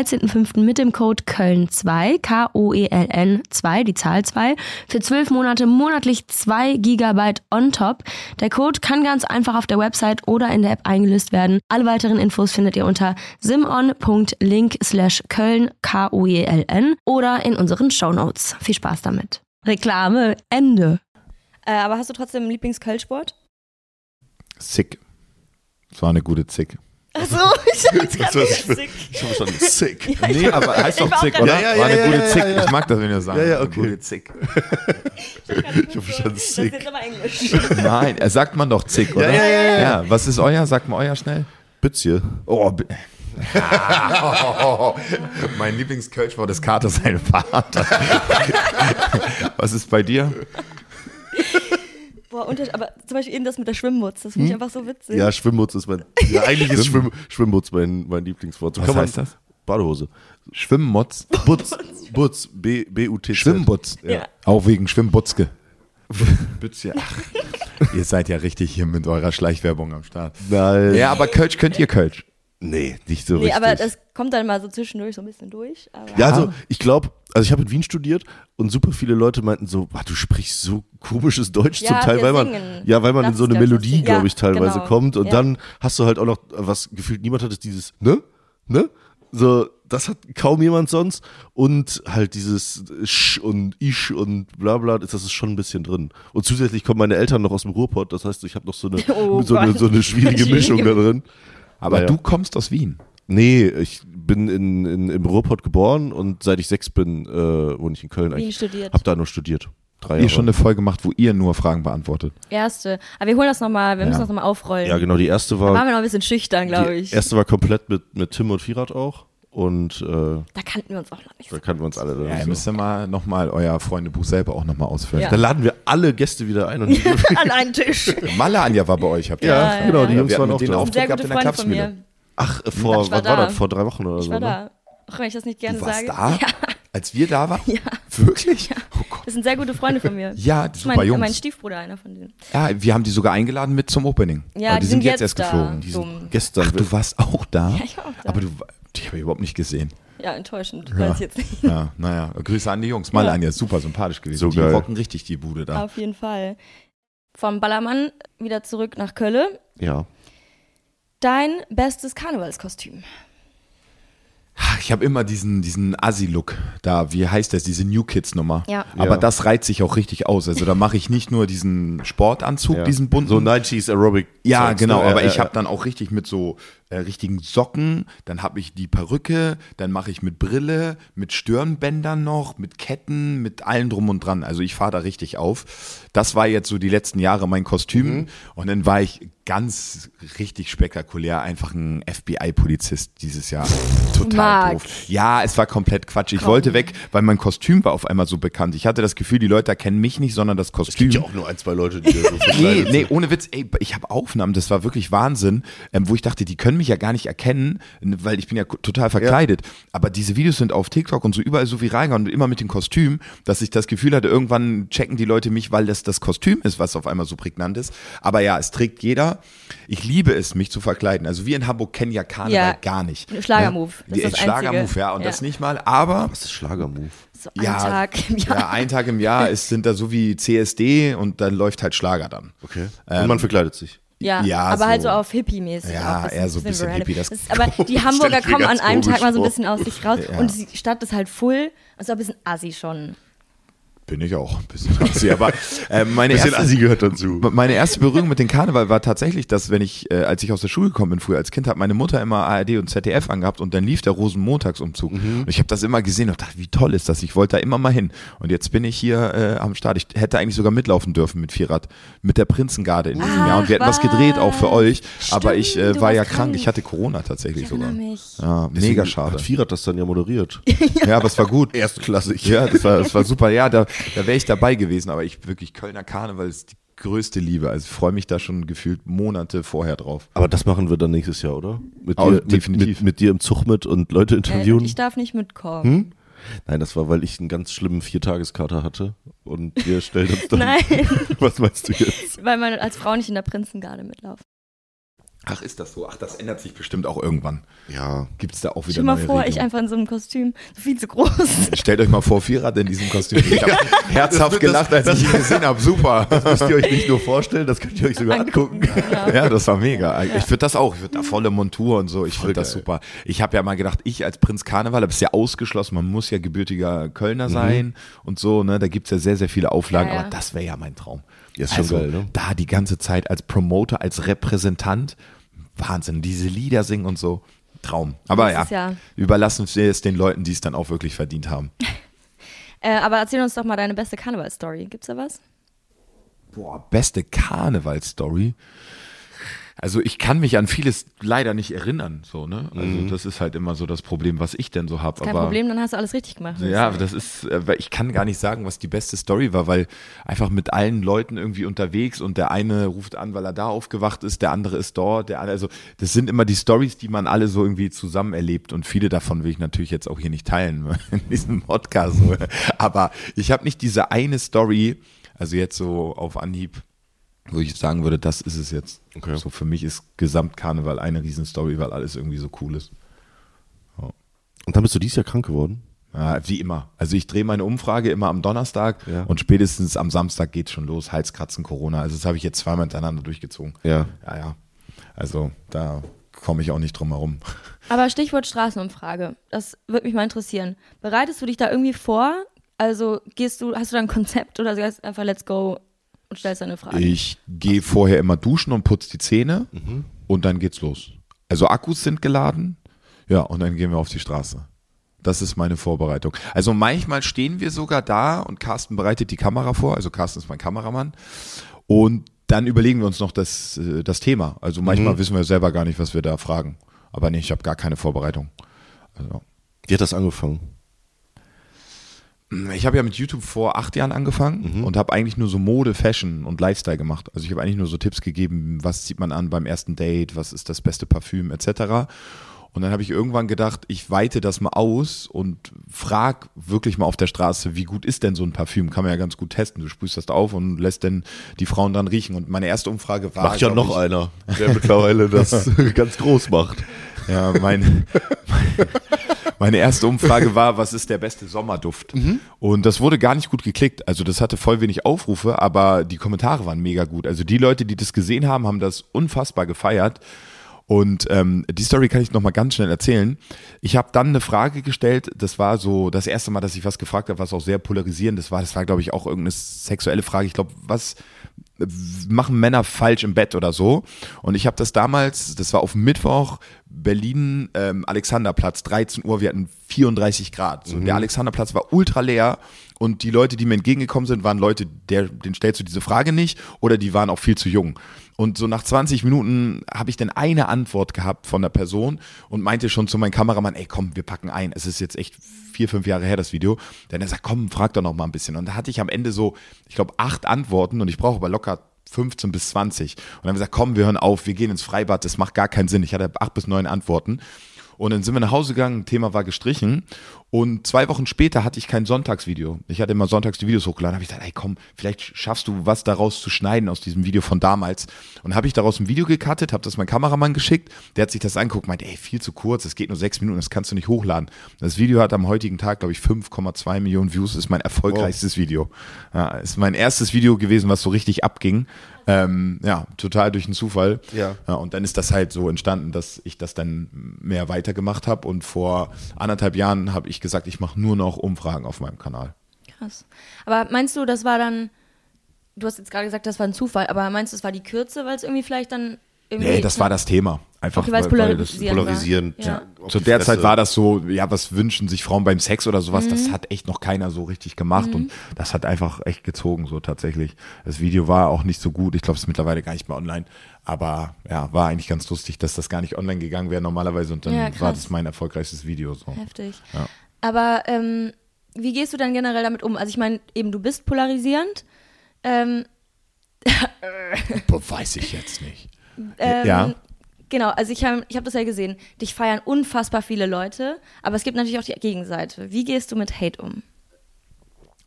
13.05. mit dem Code Köln2, K-O-E-L-N 2, die Zahl 2, für 12 Monate monatlich 2 GB on top. Der Code kann ganz einfach auf der Website oder in der App eingelöst werden. Alle weiteren Infos findet ihr unter simon.link slash Köln, K-O-E-L-N oder in unseren Shownotes. Viel Spaß damit. Reklame, Ende. Äh, aber hast du trotzdem einen Lieblings-Kölsport? Sick. Das war eine gute Zick. Achso, ich hab's ich sick. Ich habe schon sick. Nee, aber heißt doch war Zick, oder? Ja, ja, war eine ja, gute ja, Zick. ja, ja. Ich mag das, wenn ihr sagt. Ja, ja, Eine okay. Gute Zick. Ich habe schon Das ist sick. jetzt aber Englisch. Nein, er sagt man doch Zick, oder? ja, ja, ja. ja. Was ist euer? Sagt mal euer schnell. Bützje. Oh, bi- mein Lieblingskölschwort ist Kater sein Vater. Was ist bei dir? Boah, unter, aber zum Beispiel eben das mit der Schwimmmutz, das finde ich einfach so witzig. Ja, Schwimmbutz ist mein. Ja, eigentlich ist Schwimm, Schwimmbutz mein, mein Lieblingswort. So Was heißt das? Badehose. Schwimmmotz. Butz. Butz. B- B-U-T-Z. Schwimmbutz. Ja. Auch wegen Schwimmbutzke. Bützje. Ach, ihr seid ja richtig hier mit eurer Schleichwerbung am Start. Nein. Ja, aber Kölsch könnt ihr Kölsch. Nee, nicht so Nee, richtig. aber das kommt dann mal so zwischendurch so ein bisschen durch. Ja, also ich glaube, also ich habe in Wien studiert und super viele Leute meinten so, "Boah, du sprichst so komisches Deutsch Ja, zum Teil, weil man ja, weil man in so eine Melodie, glaube ich, teilweise genau. kommt und Ja. dann hast du halt auch noch was gefühlt niemand hat ist dieses ne? Ne? So das hat kaum jemand sonst und halt dieses Sch und Ich und bla bla, das ist schon ein bisschen drin. Und zusätzlich kommen meine Eltern noch aus dem Ruhrpott, das heißt, ich habe noch so eine, Oh so, eine so eine schwierige Mischung da drin. Aber Naja. du kommst aus Wien. Nee, ich bin in, in, im Ruhrpott geboren und seit ich sechs bin, äh, wohne ich in Köln Wien eigentlich. studiert. Hab da nur studiert. Drei Ihr Jahre. schon eine Folge gemacht, wo ihr nur Fragen beantwortet. Erste. Aber wir holen das nochmal, wir müssen Ja. das nochmal aufrollen. ja, genau, die erste Da waren war. wir noch ein bisschen schüchtern, glaube Die ich. erste war komplett mit, mit Tim und Firat auch. Und äh, Da kannten wir uns auch noch nicht so. da kannten wir uns alle. Ja, ihr so. müsst ja mal nochmal euer Freundebuch selber auch nochmal ausfüllen. Ja. Da laden wir alle Gäste wieder ein. Und An einen Tisch. Malle Anja war bei euch, habt ihr ja, gesagt. genau, die ja. Jungs waren auch denen da. Auftritt gute gehabt in der Freunde von Klapsmühle. mir. Ach, äh, vor, Ich war wann war da. das? Vor drei Wochen oder Ich so. war ne? da. Auch wenn ich das nicht gerne Du warst sage. da? Ja, Als wir da waren? Ja. Wirklich? Oh Gott. das sind sehr gute Freunde von mir. Ja, Das ist super mein, Jungs. mein Stiefbruder, einer von denen. Ja, wir haben die sogar eingeladen mit zum Opening. Ja, Aber die, sind jetzt, erst da. geflogen. Die sind gestern. Ach, du warst auch da? Ja, ich war auch da. Aber du, die habe ich überhaupt nicht gesehen. Ja, enttäuschend. Ja. Weiß jetzt nicht. Ja, naja. Grüße an die Jungs. Malle Ja. Anja ist super sympathisch gewesen. So die geil. rocken richtig die Bude da. Auf jeden Fall. Vom Ballermann wieder zurück nach Kölle. ja. Dein bestes Karnevalskostüm. Ich habe immer diesen, diesen Assi-Look da, wie heißt das, diese New Kids-Nummer. Ja. Aber Ja. das reizt sich auch richtig aus. Also da mache ich nicht nur diesen Sportanzug, Ja. diesen bunten. So 90s Aerobic. Ja, genau, ne? aber Ja, ich ja, habe dann auch richtig mit so äh, richtigen Socken, dann habe ich die Perücke, dann mache ich mit Brille, mit Stirnbändern noch, mit Ketten, mit allem drum und dran. Also ich fahre da richtig auf. Das war jetzt so die letzten Jahre mein Kostüm Mhm. und dann war ich ganz richtig spektakulär, einfach ein FBI-Polizist dieses Jahr. Total doof. Ja, es war komplett Quatsch. Ich wollte weg, weil mein Kostüm war auf einmal so bekannt. Ich hatte das Gefühl, die Leute erkennen mich nicht, sondern das Kostüm. Gibt ja auch nur ein, zwei Leute, die da so Nee, nee, ohne Witz, ey, ich habe Aufnahmen, das war wirklich Wahnsinn, ähm, wo ich dachte, die können mich ja gar nicht erkennen, weil ich bin ja total verkleidet. Aber diese Videos sind auf TikTok und so überall so viral gegangen und immer mit dem Kostüm, dass ich das Gefühl hatte, irgendwann checken die Leute mich, weil das das Kostüm ist, was auf einmal so prägnant ist. Aber ja, es trägt jeder. Ich liebe es, mich zu verkleiden. Also wir in Hamburg kennen ja Karneval Ja. gar nicht. Schlagermove, das Die- ist das Schlagermove, ja, und Ja. das nicht mal. Aber Das ist Schlagermove. So ein ja, Tag im Jahr. ja, ein Tag im Jahr ist, sind da so wie CSD und dann läuft halt Schlager dann. Okay. Und man verkleidet sich. Ja, Ja, aber halt so so. auf Hippie-mäßig. Ja, eher so ein bisschen random. Hippie, das- ist, Aber die Hamburger kommen an einem Tag mal so ein bisschen aus sich raus Ja. und die Stadt ist halt full. Also ein bisschen assi schon. Bin ich auch ein bisschen assi, aber äh, meine Bisschen erste, Assi gehört dazu. meine erste Berührung mit dem Karneval war tatsächlich, dass wenn ich, äh, als ich aus der Schule gekommen bin früher als Kind, hat meine Mutter immer ARD und ZDF angehabt und dann lief der Rosenmontagsumzug. Mhm. Und ich habe das immer gesehen und dachte, wie toll ist das? Ich wollte da immer mal hin. Und jetzt bin ich hier äh, am Start. Ich hätte eigentlich sogar mitlaufen dürfen mit Vierrad, mit der Prinzengarde in diesem Ach, Jahr. Und wir hätten was gedreht, auch für euch. aber ich Stimmt, äh, war ja krank. krank. Ich hatte Corona tatsächlich Ich sogar. mich. Ja, Deswegen mega schade. Hat Vierat das dann ja moderiert. Ja, aber es war gut. Erstklassig. Ja, das war, das war super. Ja, da, da wäre ich dabei gewesen, aber ich wirklich Kölner Karneval ist die größte Liebe. Also ich freue mich da schon gefühlt Monate vorher drauf. Aber das machen wir dann nächstes Jahr, oder? Mit Oh, dir, mit, definitiv. Mit, mit dir im Zug mit und Leute Äh, interviewen. ich darf nicht mitkommen. Hm? Nein, das war, weil ich einen ganz schlimmen Viertageskater hatte. Und wir stellen uns dann. Nein, Was meinst du jetzt? weil man als Frau nicht in der Prinzengarde mitlaufen. Ach, ist das so? Ach, das ändert sich bestimmt auch irgendwann. Ja. Gibt es da auch wieder Stell mal neue vor, ich Regelungen? einfach in so einem Kostüm, so viel zu groß. Stellt euch mal vor, Vierrad in diesem Kostüm. Ich habe herzhaft das- gelacht, als das- ich ihn gesehen habe. Super. Müsst ihr euch nicht nur vorstellen, das könnt ihr euch sogar angucken. Ja. Ja, das war mega. Ich würde das auch. Ich würde da volle Montur und so. Ich finde das super. Ich habe ja mal gedacht, ich als Prinz Karneval, das ist ja ausgeschlossen, man muss ja gebürtiger Kölner Mhm. sein und so. Ne? Da gibt's ja sehr, sehr viele Auflagen, Ja, ja. aber das wäre ja mein Traum. Ja, ist schon also, geil, ne? Da die ganze Zeit als Promoter, als Repräsentant, Wahnsinn, diese Lieder singen und so. Traum. Aber ja, Jahr. überlassen wir es den Leuten, die es dann auch wirklich verdient haben. Äh, aber erzähl uns doch mal deine beste Karneval-Story. Gibt's da was? Boah, beste Karneval-Story. Also ich kann mich an vieles leider nicht erinnern, so ne. Also Mhm. das ist halt immer so das Problem, was ich denn so habe. Kein Aber Problem, dann hast du alles richtig gemacht. ja, das ist, äh, weil ich kann gar nicht sagen, was die beste Story war, weil einfach mit allen Leuten irgendwie unterwegs und der eine ruft an, weil er da aufgewacht ist, der andere ist dort, der andere, also das sind immer die Stories, die man alle so irgendwie zusammen erlebt und viele davon will ich natürlich jetzt auch hier nicht teilen in diesem Podcast. Aber ich habe nicht diese eine Story, also jetzt so auf Anhieb, wo ich sagen würde, das ist es jetzt. Okay. So für mich ist Gesamtkarneval eine Riesenstory, weil alles irgendwie so cool ist. Und dann bist du dieses Jahr krank geworden? Ja, wie immer. Also ich drehe meine Umfrage immer am Donnerstag Ja. und spätestens am Samstag geht schon los. Halskratzen, Corona. Also das habe ich jetzt zweimal hintereinander durchgezogen. Ja. Ja, ja. Also da komme ich auch nicht drum herum. Aber Stichwort Straßenumfrage. Das würde mich mal interessieren. Bereitest du dich da irgendwie vor? Also gehst du, hast du da ein Konzept oder sagst du einfach let's go und stellst eine Frage? Ich gehe vorher immer duschen und putze die Zähne und dann geht's los. Also Akkus sind geladen. Ja, und dann gehen wir auf die Straße. Das ist meine Vorbereitung. Also manchmal stehen wir sogar da und Carsten bereitet die Kamera vor. Also Carsten ist mein Kameramann. Und dann überlegen wir uns noch das, äh, das Thema. Also manchmal wissen wir selber gar nicht, was wir da fragen. Aber nee, ich habe gar keine Vorbereitung. Also, Wie hat das angefangen? Ich habe ja mit YouTube vor acht Jahren angefangen und habe eigentlich nur so Mode, Fashion und Lifestyle gemacht. Also ich habe eigentlich nur so Tipps gegeben, was zieht man an beim ersten Date, was ist das beste Parfüm etc. Und dann habe ich irgendwann gedacht, ich weite das mal aus und frag wirklich mal auf der Straße, wie gut ist denn so ein Parfüm? Kann man ja ganz gut testen. Du sprühst das auf und lässt dann die Frauen dann riechen. Und meine erste Umfrage war. Macht ja noch ich, einer, der mittlerweile das ganz groß macht. Ja, mein, meine erste Umfrage war, was ist der beste Sommerduft? Und das wurde gar nicht gut geklickt. Also das hatte voll wenig Aufrufe, aber die Kommentare waren mega gut. Also die Leute, die das gesehen haben, haben das unfassbar gefeiert. Und ähm, die Story kann ich noch mal ganz schnell erzählen. Ich habe dann eine Frage gestellt. Das war so das erste Mal, dass ich was gefragt habe, was auch sehr polarisierend das war. Das war, glaube ich, auch irgendeine sexuelle Frage. Ich glaube, was machen Männer falsch im Bett oder so. Und ich habe das damals, das war auf Mittwoch, Berlin, ähm, Alexanderplatz, 13 Uhr, wir hatten 34 Grad. So, Der Alexanderplatz war ultra leer und die Leute, die mir entgegengekommen sind, waren Leute, der, denen stellst du diese Frage nicht oder die waren auch viel zu jung. Und so nach 20 Minuten habe ich dann eine Antwort gehabt von der Person und meinte schon zu meinem Kameramann, ey komm, wir packen ein. Es ist jetzt echt vier, fünf Jahre her, das Video. Denn er sagt, komm, frag doch noch mal ein bisschen. Und da hatte ich am Ende so, ich glaube, acht Antworten und ich brauche aber locker 15 bis 20. Und dann haben wir gesagt, komm, wir hören auf, wir gehen ins Freibad, das macht gar keinen Sinn. Ich hatte acht bis neun Antworten. Und dann sind wir nach Hause gegangen, Thema war gestrichen. Und zwei Wochen später hatte ich kein Sonntagsvideo. Ich hatte immer sonntags die Videos hochgeladen. habe ich gedacht, ey komm, vielleicht schaffst du was daraus zu schneiden aus diesem Video von damals. Und habe ich daraus ein Video gecuttet, habe das meinem Kameramann geschickt. Der hat sich das angeguckt, meinte, ey, viel zu kurz, es geht nur sechs Minuten, das kannst du nicht hochladen. Das Video hat am heutigen Tag, glaube ich, 5,2 Millionen Views. Ist mein erfolgreichstes Video. Ja, ist mein erstes Video gewesen, was so richtig abging. Ähm, ja, total durch einen Zufall. Ja. ja. Und dann ist das halt so entstanden, dass ich das dann mehr weitergemacht habe. Und vor anderthalb Jahren habe ich gesagt, ich mache nur noch Umfragen auf meinem Kanal. Krass. Aber meinst du, das war dann, du hast jetzt gerade gesagt, das war ein Zufall, aber meinst du, das war die Kürze, weil es irgendwie vielleicht dann irgendwie. Nee, das war das Thema. Einfach Okay, weil es das, polarisierend. Ja. Zu der Fresse. Zeit war das so, ja, was wünschen sich Frauen beim Sex oder sowas, Mhm. das hat echt noch keiner so richtig gemacht und das hat einfach echt gezogen, so tatsächlich. Das Video war auch nicht so gut, ich glaube, es ist mittlerweile gar nicht mehr online, aber ja, war eigentlich ganz lustig, dass das gar nicht online gegangen wäre normalerweise und dann Ja, war das mein erfolgreichstes Video. So. Heftig. Ja. Aber ähm, wie gehst du dann generell damit um? Also ich meine, eben du bist polarisierend. Ähm, Weiß ich jetzt nicht. ähm, Ja. Genau, also ich habe ich hab das ja gesehen. Dich feiern unfassbar viele Leute, aber es gibt natürlich auch die Gegenseite. Wie gehst du mit Hate um?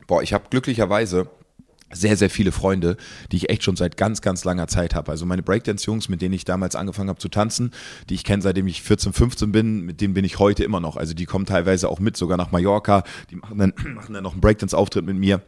Boah, ich habe glücklicherweise sehr, sehr viele Freunde, die ich echt schon seit ganz, ganz langer Zeit habe. Also meine Breakdance-Jungs, mit denen ich damals angefangen habe zu tanzen, die ich kenne seitdem ich 14, 15 bin, mit denen bin ich heute immer noch. Also die kommen teilweise auch mit, sogar nach Mallorca, die machen dann, machen dann noch einen Breakdance-Auftritt mit mir.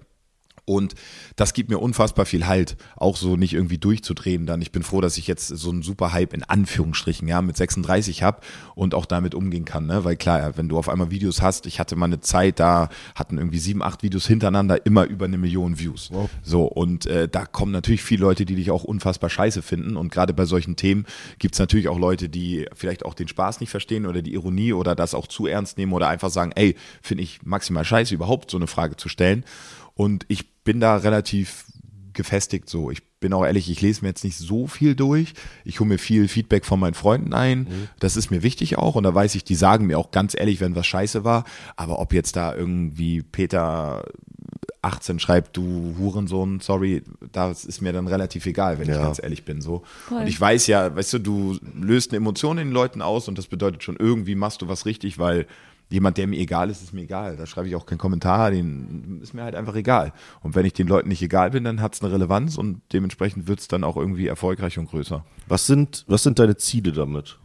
Und das gibt mir unfassbar viel Halt, auch so nicht irgendwie durchzudrehen dann. Ich bin froh, dass ich jetzt so einen super Hype in Anführungsstrichen, ja, mit 36 habe und auch damit umgehen kann, ne? Weil klar, wenn du auf einmal Videos hast, ich hatte mal eine Zeit, da hatten irgendwie sieben, acht Videos hintereinander immer über eine Million Views. So, und äh, da kommen natürlich viele Leute, die dich auch unfassbar scheiße finden. Und gerade bei solchen Themen gibt's natürlich auch Leute, die vielleicht auch den Spaß nicht verstehen oder die Ironie oder das auch zu ernst nehmen oder einfach sagen, ey, finde ich maximal scheiße, überhaupt so eine Frage zu stellen. Und ich bin da relativ gefestigt so. Ich bin auch ehrlich, ich lese mir jetzt nicht so viel durch. Ich hole mir viel Feedback von meinen Freunden ein. Das ist mir wichtig auch. Und da weiß ich, die sagen mir auch ganz ehrlich, wenn was scheiße war. Aber ob jetzt da irgendwie Peter 18 schreibt, du Hurensohn, sorry, das ist mir dann relativ egal, wenn ich Ja. ganz ehrlich bin. So. Voll. Und ich weiß ja, weißt du, du löst eine Emotion in den Leuten aus und das bedeutet schon, irgendwie machst du was richtig, weil jemand, der mir egal ist, ist mir egal. Da schreibe ich auch keinen Kommentar, den ist mir halt einfach egal. Und wenn ich den Leuten nicht egal bin, dann hat es eine Relevanz und dementsprechend wird es dann auch irgendwie erfolgreich und größer. Was sind, was sind deine Ziele damit?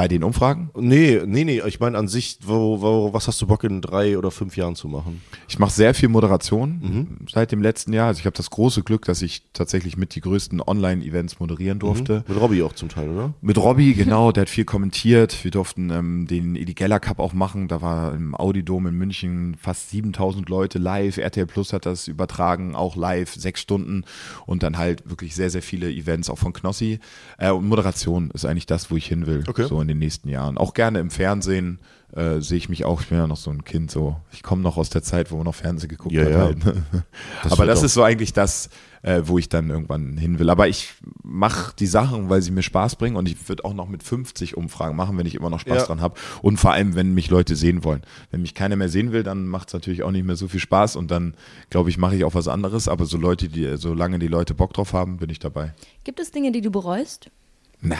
Bei den Umfragen? Nee, nee, nee, ich meine an sich, wo, wo, was hast du Bock in drei oder fünf Jahren zu machen? Ich mache sehr viel Moderation seit dem letzten Jahr. Also ich habe das große Glück, dass ich tatsächlich mit die größten Online-Events moderieren durfte. Mit Robby auch zum Teil, oder? Mit Robby, genau, der hat viel kommentiert. Wir durften ähm, den Edi Geller Cup auch machen. Da war im Audidom in München fast 7000 Leute live. RTL Plus hat das übertragen, auch live, sechs Stunden. Und dann halt wirklich sehr, sehr viele Events auch von Knossi. Äh, und Moderation ist eigentlich das, wo ich hin will, Okay. so den nächsten Jahren. Auch gerne im Fernsehen äh, sehe ich mich auch. Ich bin ja noch so ein Kind, so. Ich komme noch aus der Zeit, wo man noch Fernsehen geguckt Ja, hat. ja. Halt. ne? Das Aber das ist so eigentlich das, äh, wo ich dann irgendwann hin will. Aber ich mache die Sachen, weil sie mir Spaß bringen und ich würde auch noch mit 50 Umfragen machen, wenn ich immer noch Spaß Ja. dran habe. Und vor allem, wenn mich Leute sehen wollen. Wenn mich keiner mehr sehen will, dann macht es natürlich auch nicht mehr so viel Spaß und dann, glaube ich, mache ich auch was anderes. Aber so Leute, die, solange die Leute Bock drauf haben, bin ich dabei. Gibt es Dinge, die du bereust? Na,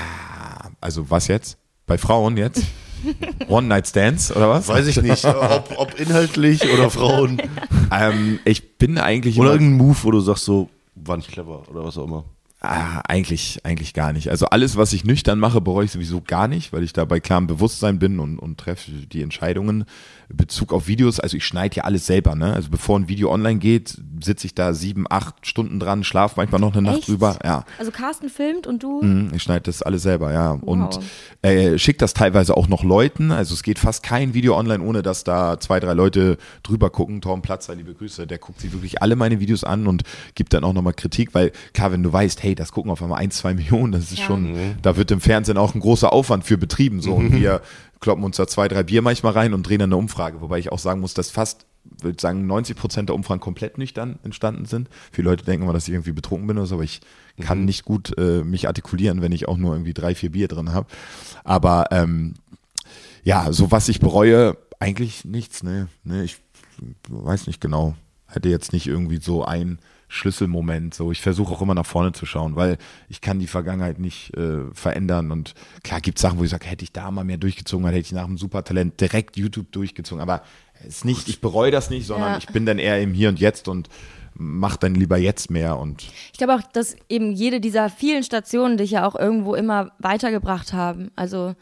also was jetzt? Bei Frauen jetzt? One-Night-Stands oder was? Weiß ich nicht, ob, ob inhaltlich oder Frauen. Ähm, ich bin eigentlich Oder irgendein Move, wo du sagst so, war nicht clever oder was auch immer. Ah, eigentlich, eigentlich gar nicht. Also alles, was ich nüchtern mache, bereue ich sowieso gar nicht, weil ich da bei klarem Bewusstsein bin und, und treffe die Entscheidungen. Bezug auf Videos, also ich schneide ja alles selber, ne? Also bevor ein Video online geht, sitze ich da sieben, acht Stunden dran, schlafe manchmal noch eine Nacht Echt? drüber. Ja. Also Carsten filmt und du. Mhm, Ich schneide das alles selber, ja. Und äh, schickt das teilweise auch noch Leuten. Also es geht fast kein Video online, ohne dass da zwei, drei Leute drüber gucken. Torben Platzer, liebe Grüße, der guckt sich wirklich alle meine Videos an und gibt dann auch nochmal Kritik, weil klar, wenn du weißt, hey, das gucken auf einmal ein, zwei Millionen, das ist Ja. schon, da wird im Fernsehen auch ein großer Aufwand für betrieben. So und wir kloppen uns da zwei, drei Bier manchmal rein und drehen dann eine Umfrage, wobei ich auch sagen muss, dass fast würde sagen, 90 Prozent der Umfragen komplett nüchtern entstanden sind. Viele Leute denken immer, dass ich irgendwie betrunken bin oder so, aber ich kann nicht gut äh, mich artikulieren, wenn ich auch nur irgendwie drei, vier Bier drin habe. Aber ähm, ja, so was ich bereue, eigentlich nichts, ne. ne ich weiß nicht genau. Hätte jetzt nicht irgendwie so ein Schlüsselmoment. So, ich versuche auch immer nach vorne zu schauen, weil ich kann die Vergangenheit nicht äh, verändern. Und klar gibt es Sachen, wo ich sage, hätte ich da mal mehr durchgezogen, dann hätte ich nach dem Supertalent direkt YouTube durchgezogen. Aber es ist nicht, ich bereue das nicht, sondern Ja. ich bin dann eher im Hier und Jetzt und mach dann lieber jetzt mehr und Ich glaube auch, dass eben jede dieser vielen Stationen dich ja auch irgendwo immer weitergebracht haben. Also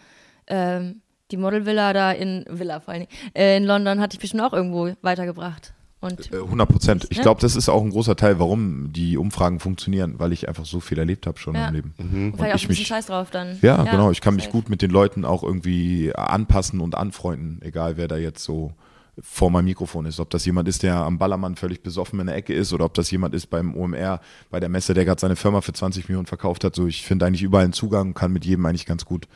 ähm, die Modelvilla da in Villa vor allen Dingen, äh, in London hat dich bestimmt auch irgendwo weitergebracht. Und Äh, 100 Prozent. Ich Ne? glaube, das ist auch ein großer Teil, warum die Umfragen funktionieren, weil ich einfach so viel erlebt habe schon Ja. im Leben. vielleicht auch Und ein ich bisschen mich, Scheiß drauf dann. ja, genau, ich kann mich safe. gut mit den Leuten auch irgendwie anpassen und anfreunden, egal wer da jetzt so vor meinem Mikrofon ist. Ob das jemand ist, der am Ballermann völlig besoffen in der Ecke ist oder ob das jemand ist beim OMR, bei der Messe, der gerade seine Firma für 20 Millionen verkauft hat. So, ich finde eigentlich überall einen Zugang, kann mit jedem eigentlich ganz gut.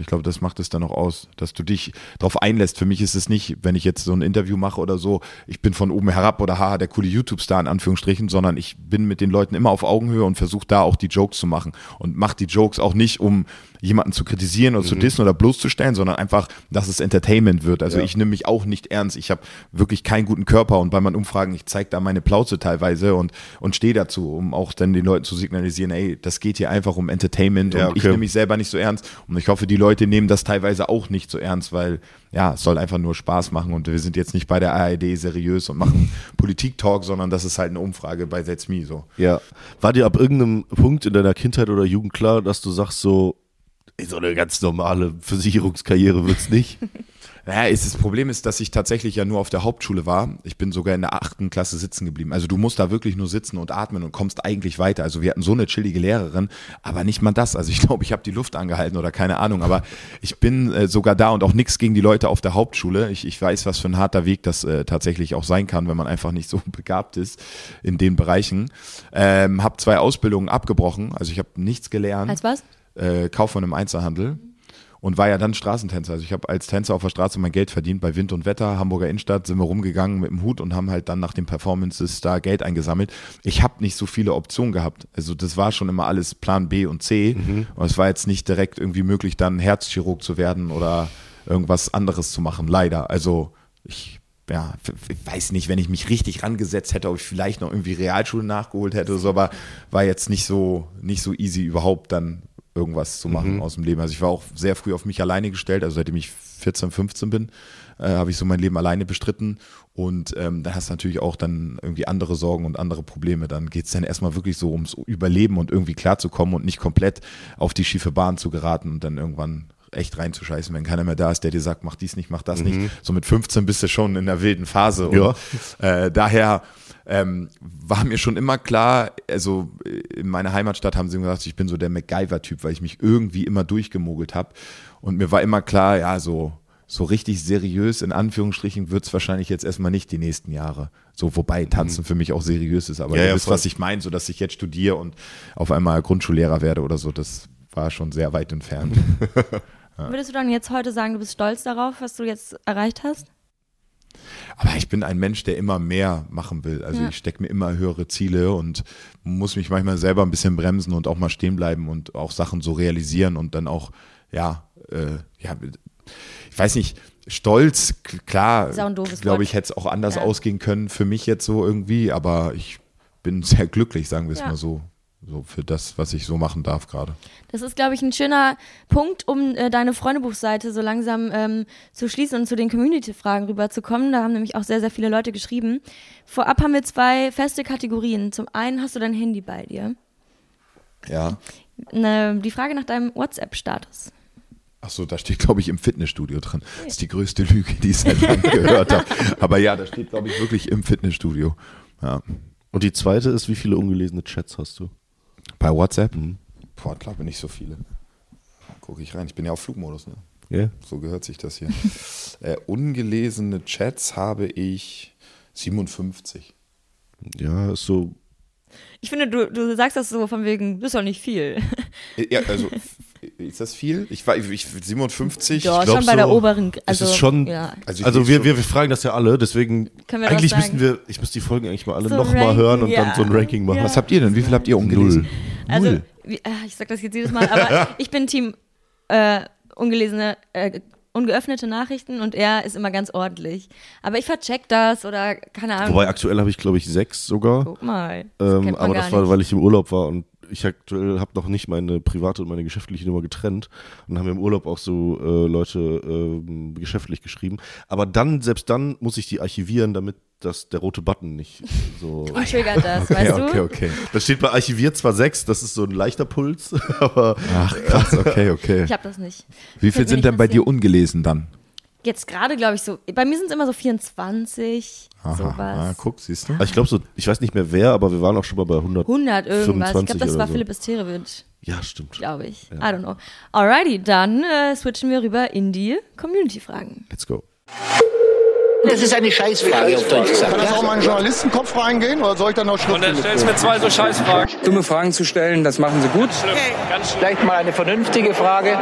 Ich glaube, das macht es dann auch aus, dass du dich darauf einlässt. Für mich ist es nicht, wenn ich jetzt so ein Interview mache oder so, ich bin von oben herab oder haha, der coole YouTube-Star in Anführungsstrichen, sondern ich bin mit den Leuten immer auf Augenhöhe und versuche da auch die Jokes zu machen. Und mache die Jokes auch nicht, um jemanden zu kritisieren oder zu dissen oder bloßzustellen, sondern einfach, dass es Entertainment wird. Also Ja. ich nehme mich auch nicht ernst. Ich habe wirklich keinen guten Körper und bei meinen Umfragen, ich zeige da meine Plauze teilweise und, und stehe dazu, um auch dann den Leuten zu signalisieren, ey, das geht hier einfach um Entertainment Ja, und ich okay. nehme mich selber nicht so ernst. Und ich hoffe, die Leute nehmen das teilweise auch nicht so ernst, weil ja, es soll einfach nur Spaß machen und wir sind jetzt nicht bei der ARD seriös und machen Politik-Talk, sondern das ist halt eine Umfrage bei That's Me so. Ja. War dir ab irgendeinem Punkt in deiner Kindheit oder Jugend klar, dass du sagst so, so eine ganz normale Versicherungskarriere wird's nicht? Naja, ist, das Problem ist, dass ich tatsächlich ja nur auf der Hauptschule war. Ich bin sogar in der achten Klasse sitzen geblieben. Also du musst da wirklich nur sitzen und atmen und kommst eigentlich weiter. Also wir hatten so eine chillige Lehrerin, aber nicht mal das. Also ich glaube, ich habe die Luft angehalten oder keine Ahnung. Aber ich bin äh, sogar da und auch nichts gegen die Leute auf der Hauptschule. Ich, ich weiß, was für ein harter Weg das äh, tatsächlich auch sein kann, wenn man einfach nicht so begabt ist in den Bereichen. Ähm, habe zwei Ausbildungen abgebrochen. Also ich habe nichts gelernt Als was? Äh, Kaufmann im Einzelhandel und war ja dann Straßentänzer. Also ich habe als Tänzer auf der Straße mein Geld verdient bei Wind und Wetter, Hamburger Innenstadt, sind wir rumgegangen mit dem Hut und haben halt dann nach den Performances da Geld eingesammelt. Ich habe nicht so viele Optionen gehabt. Also das war schon immer alles Plan B und C und es war jetzt nicht direkt irgendwie möglich, dann Herzchirurg zu werden oder irgendwas anderes zu machen, leider. Also ich ja, weiß nicht, wenn ich mich richtig rangesetzt hätte, ob ich vielleicht noch irgendwie Realschule nachgeholt hätte oder so, aber war jetzt nicht so, nicht so easy überhaupt dann irgendwas zu machen aus dem Leben. Also ich war auch sehr früh auf mich alleine gestellt, also seitdem ich 14, 15 bin, äh, habe ich so mein Leben alleine bestritten und ähm, da hast du natürlich auch dann irgendwie andere Sorgen und andere Probleme. Dann geht es dann erstmal wirklich so ums Überleben und irgendwie klarzukommen und nicht komplett auf die schiefe Bahn zu geraten und dann irgendwann echt reinzuscheißen, wenn keiner mehr da ist, der dir sagt, mach dies nicht, mach das nicht. So mit 15 bist du schon in der wilden Phase. Und, Ja. äh, daher ähm, war mir schon immer klar, also äh, in meiner Heimatstadt haben sie gesagt, ich bin so der MacGyver-Typ, weil ich mich irgendwie immer durchgemogelt habe. Und mir war immer klar, ja, so, so richtig seriös, in Anführungsstrichen, wird es wahrscheinlich jetzt erstmal nicht die nächsten Jahre. So, wobei Tanzen für mich auch seriös ist. Aber Ja, ihr ja, wisst, voll. was ich meine, so dass ich jetzt studiere und auf einmal Grundschullehrer werde oder so, das war schon sehr weit entfernt. Würdest du dann jetzt heute sagen, du bist stolz darauf, was du jetzt erreicht hast? Aber ich bin ein Mensch, der immer mehr machen will. Also Ja. ich stecke mir immer höhere Ziele und muss mich manchmal selber ein bisschen bremsen und auch mal stehen bleiben und auch Sachen so realisieren und dann auch, ja, äh, ja, ich weiß nicht, stolz, klar, glaube ich, hätte es auch anders Ja. ausgehen können für mich jetzt so irgendwie, aber ich bin sehr glücklich, sagen wir es Ja. mal so, so für das, was ich so machen darf gerade. Das ist, glaube ich, ein schöner Punkt, um äh, deine Freundebuchseite so langsam ähm, zu schließen und zu den Community-Fragen rüberzukommen. Da haben nämlich auch sehr, sehr viele Leute geschrieben. Vorab haben wir zwei feste Kategorien. Zum einen hast du dein Handy bei dir. Ja. Ne, die Frage nach deinem WhatsApp-Status. Achso, da steht, glaube ich, im Fitnessstudio drin. Das ist die größte Lüge, die ich seit langem gehört habe. Aber ja, da steht, glaube ich, wirklich im Fitnessstudio. Ja. Und die zweite ist, wie viele ungelesene Chats hast du? Bei WhatsApp? Boah, glaube nicht so viele. Gucke ich rein. Ich bin ja auf Flugmodus, ne? Ja. So gehört sich das hier. äh, ungelesene Chats habe ich 57. Ja, ist so. Ich finde, du, du sagst das so von wegen, das ist doch nicht viel. Äh, Ja, also ist das viel? Ich war ich, 57. Ja, glaub schon bei der so, oberen. Also, es ist schon. Ja. Also, Also, wir, wir, wir fragen das ja alle, deswegen. Eigentlich müssten wir. Ich muss die Folgen eigentlich mal alle So nochmal hören und ja. dann so ein Ranking machen. Ja. Was habt ihr denn? Wie viel habt ihr ungelesen? Null. Also, wie, äh, ich sag das jetzt jedes Mal, aber ich bin Team äh, ungelesene, äh, ungeöffnete Nachrichten und er ist immer ganz ordentlich. Aber ich vercheck das oder keine Ahnung. Wobei aktuell habe ich, glaube ich, sechs sogar. Guck mal. Das Ähm, aber das war, nicht. weil ich im Urlaub war und ich aktuell habe noch nicht meine private und meine geschäftliche Nummer getrennt und haben im Urlaub auch so äh, Leute ähm, geschäftlich geschrieben. Aber dann, selbst dann muss ich die archivieren, damit das, der rote Button nicht so. Und triggert das, Okay, weißt du? okay, okay. Das steht bei archiviert zwar sechs, das ist so ein leichter Puls, aber Ach, krass, okay, okay. Ich hab das nicht. Wie viel sind denn bei dir ungelesen dann? Jetzt gerade, glaube ich, so. Bei mir sind es immer so 24, ah, sowas. guck, siehst du? Also ich glaube so, ich weiß nicht mehr wer, aber wir waren auch schon mal bei 100. 100 irgendwas. Ich 25 glaube, das war so. Philipp Esterewitsch, Ja, stimmt. glaube ich. I don't know. Alrighty, dann äh, switchen wir rüber in die Community-Fragen. Let's go. Das ist eine Scheißfrage, auf Deutsch gesagt. Kann das auch mal in den Journalistenkopf reingehen oder soll ich dann noch Und dann schriftlich? stellst du mir zwei so Scheißfragen. Dumme Fragen zu stellen, das machen sie gut. Vielleicht mal eine vernünftige Frage.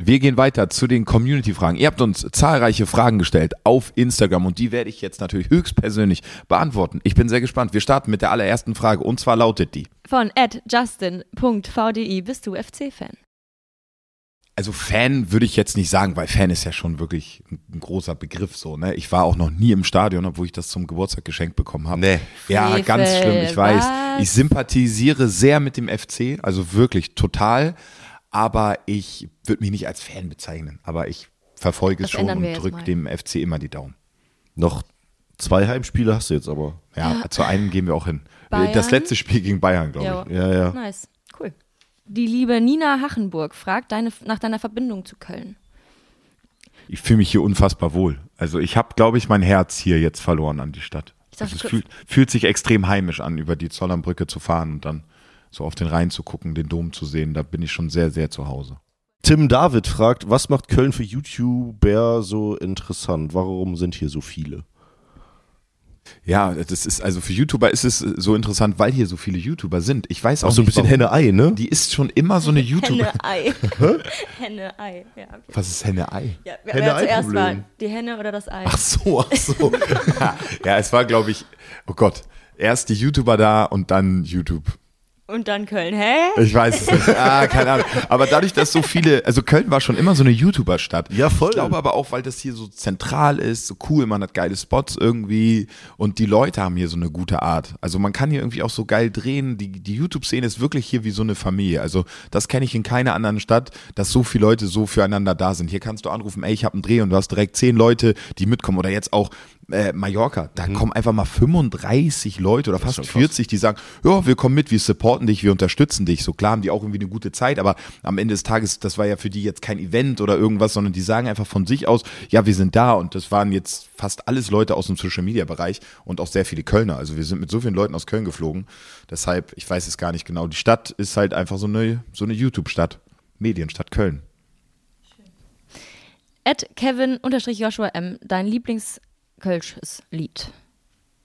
Wir gehen weiter zu den Community-Fragen. Ihr habt uns zahlreiche Fragen gestellt auf Instagram und die werde ich jetzt natürlich höchstpersönlich beantworten. Ich bin sehr gespannt. Wir starten mit der allerersten Frage und zwar lautet die. Von justin.vdi bist du FC-Fan? Also Fan würde ich jetzt nicht sagen, weil Fan ist ja schon wirklich ein, großer Begriff so. Ne? Ich war auch noch nie im Stadion, obwohl ich das zum Geburtstag geschenkt bekommen habe. Nee. Ja, Frevel, ganz schlimm, ich weiß. was? Ich sympathisiere sehr mit dem FC, also wirklich total. Aber ich würde mich nicht als Fan bezeichnen. Aber ich verfolge es schon und drücke dem FC immer die Daumen. Noch zwei Heimspiele hast du jetzt aber. Ja, zu einem gehen wir auch hin. Bayern? Das letzte Spiel gegen Bayern, glaube Ja. ich. Ja, ja. Nice, cool. Die liebe Nina Hachenburg fragt deine, nach deiner Verbindung zu Köln. Ich fühle mich hier unfassbar wohl. Also ich habe, glaube ich, mein Herz hier jetzt verloren an die Stadt. Ich dachte, Also es fühlt, fühlt sich extrem heimisch an, über die Zollernbrücke zu fahren und dann so auf den Rhein zu gucken, den Dom zu sehen. Da bin ich schon sehr, sehr zu Hause. Tim David fragt, was macht Köln für YouTuber so interessant? Warum sind hier so viele? Ja, das ist also für YouTuber ist es so interessant, weil hier so viele YouTuber sind. Ich weiß auch, Auch so ein nicht, bisschen. Henne-Ei, ne? Die ist schon immer so eine YouTuber. Henne-Ei. Henne-Ei, ja. Okay. Was ist Henne-Ei? Ja, wer, wer zuerst Henne-Ei-Problem. war, die Henne oder das Ei? Ach so, ach so. ja, es war, glaube ich, oh Gott, erst die YouTuber da und dann YouTube. Und dann Köln, hä? Ich weiß es nicht. Ah, keine Ahnung. Aber dadurch, dass so viele, also Köln war schon immer so eine YouTuber-Stadt. Ja, voll. Ich glaube aber auch, weil das hier so zentral ist, so cool, man hat geile Spots irgendwie und die Leute haben hier so eine gute Art. Also man kann hier irgendwie auch so geil drehen. Die, die YouTube-Szene ist wirklich hier wie so eine Familie. Also das kenne ich in keiner anderen Stadt, dass so viele Leute so füreinander da sind. Hier kannst du anrufen, ey, ich habe einen Dreh und du hast direkt zehn Leute, die mitkommen. Oder jetzt auch äh, Mallorca, da kommen einfach mal 35 Leute oder fast schon krass. 40, die sagen, ja, wir kommen mit, wir supporten dich, wir unterstützen dich. So klar haben die auch irgendwie eine gute Zeit, aber am Ende des Tages, das war ja für die jetzt kein Event oder irgendwas, sondern die sagen einfach von sich aus, ja, wir sind da und das waren jetzt fast alles Leute aus dem Social Media Bereich und auch sehr viele Kölner. Also wir sind mit so vielen Leuten aus Köln geflogen. Deshalb, ich weiß es gar nicht genau. Die Stadt ist halt einfach so eine, so eine YouTube-Stadt. Medienstadt Köln. At Kevin-Joshua M, dein Lieblings-Kölsches Lied.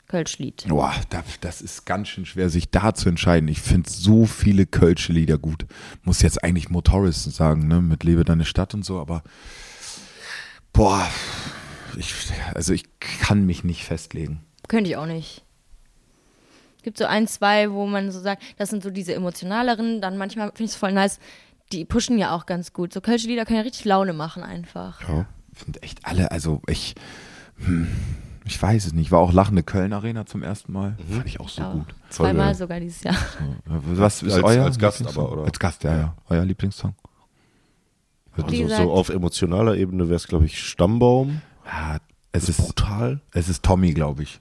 Kölsch-Lied. Boah, da, das ist ganz schön schwer, sich da zu entscheiden. Ich finde so viele Kölsche Lieder gut. Muss jetzt eigentlich Motoris sagen, ne, mit Lebe deine Stadt und so, aber boah, ich, also ich kann mich nicht festlegen. Könnte ich auch nicht. Gibt so ein, zwei, wo man so sagt, das sind so diese emotionaleren, dann manchmal finde ich es voll nice, die pushen ja auch ganz gut. So Kölsche Lieder können ja richtig Laune machen einfach. Ja. Sind echt alle, also ich, hm, ich weiß es nicht. War auch lachende Köln Arena zum ersten Mal. Fand ich auch so Auch. gut. Zweimal geil. sogar dieses Jahr. Was ist Als- euer als Gast Lieblingssong? aber, oder? Als Gast, ja, ja. Euer Lieblingssong? Wie Also gesagt- so auf emotionaler Ebene wäre es, glaube ich, Stammbaum. Ja, es ist ist brutal. Es ist Tommy, glaube ich.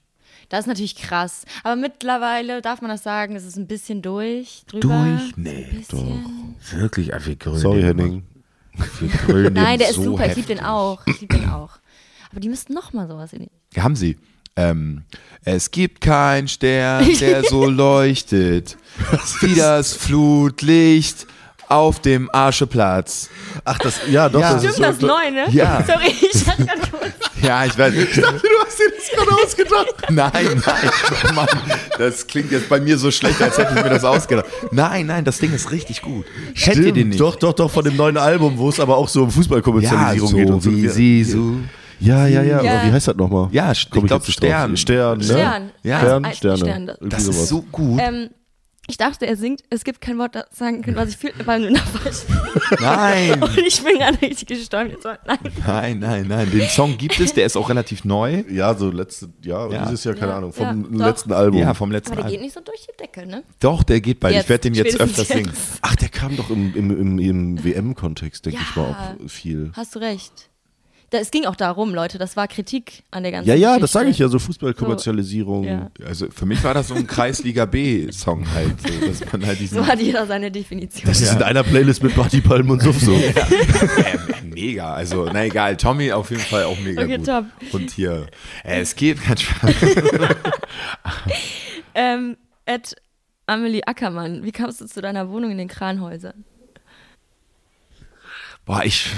Das ist natürlich krass. Aber mittlerweile darf man das sagen, es ist ein bisschen durch. Drüber. Durch? Nee, Ein bisschen. Wirklich, also wir grölen Sorry, Henning. grölen Nein, der ist so super. Ich liebe heftig. den auch. Ich liebe den auch. Aber die müssten noch mal sowas in die. Ja, haben sie. Ähm, es gibt keinen Stern, der so leuchtet wie das Flutlicht auf dem Arscheplatz. Ach, das, ja, doch, Ja. das ist Stimmt, so, das neu, ne? Ja. Sorry, ich hatte gerade kurz. Ja, ich weiß. Ich dachte, du hast dir das gerade ausgedacht. Nein, nein. Oh Mann, das klingt jetzt bei mir so schlecht, als hätte ich mir das ausgedacht. Nein, nein, das Ding ist richtig gut. Kennt ihr den nicht? Doch, doch, doch, von dem neuen Album, wo es aber auch so um ja, Fußballkommerzialisierung so geht. Und so. wie sie so. Ja, ja, ja, Ja. aber wie heißt das nochmal? Ja, ich Komm glaub, nicht Stern. Stern, ne? Stern. Ja. Stern, Also, Sterne. Stern, das- Das ist sowas. so gut. Ähm, ich dachte, er singt, es gibt kein Wort, das sagen kann, was ich fühle, weil nur falsch. Nein, Und ich bin gerade richtig gestorben. Jetzt war, nein. nein, nein, nein. Den Song gibt es, der ist auch relativ neu. Ja, so letzte, ja, Ja. dieses Jahr, keine Ja, Ahnung, vom ja, doch. letzten Album. Ja, vom letzten Aber der geht Album. nicht so durch die Decke, ne? Doch, der geht bald. Ich Jetzt, werde den jetzt öfters singen. Ach, der kam doch im, im, im, im WM-Kontext, denke Ja. ich mal, auch viel. Hast du recht. Da, es ging auch darum, Leute, das war Kritik an der ganzen Ja, ja, Geschichte. das sage ich ja, so Fußballkommerzialisierung. Ja. Also für mich war das so ein Kreisliga B-Song halt, so, dass man halt diesen So hat jeder seine Definition. Das ist in einer Playlist mit Party Palm und Suff so. äh, mega. Also, na egal, Tommy auf jeden Fall auch mega Okay, gut. top. Und hier, äh, es geht ganz Spaß. Ähm, Ed Amelie Ackermann, wie kamst du zu deiner Wohnung in den Kranhäusern? Boah, ich,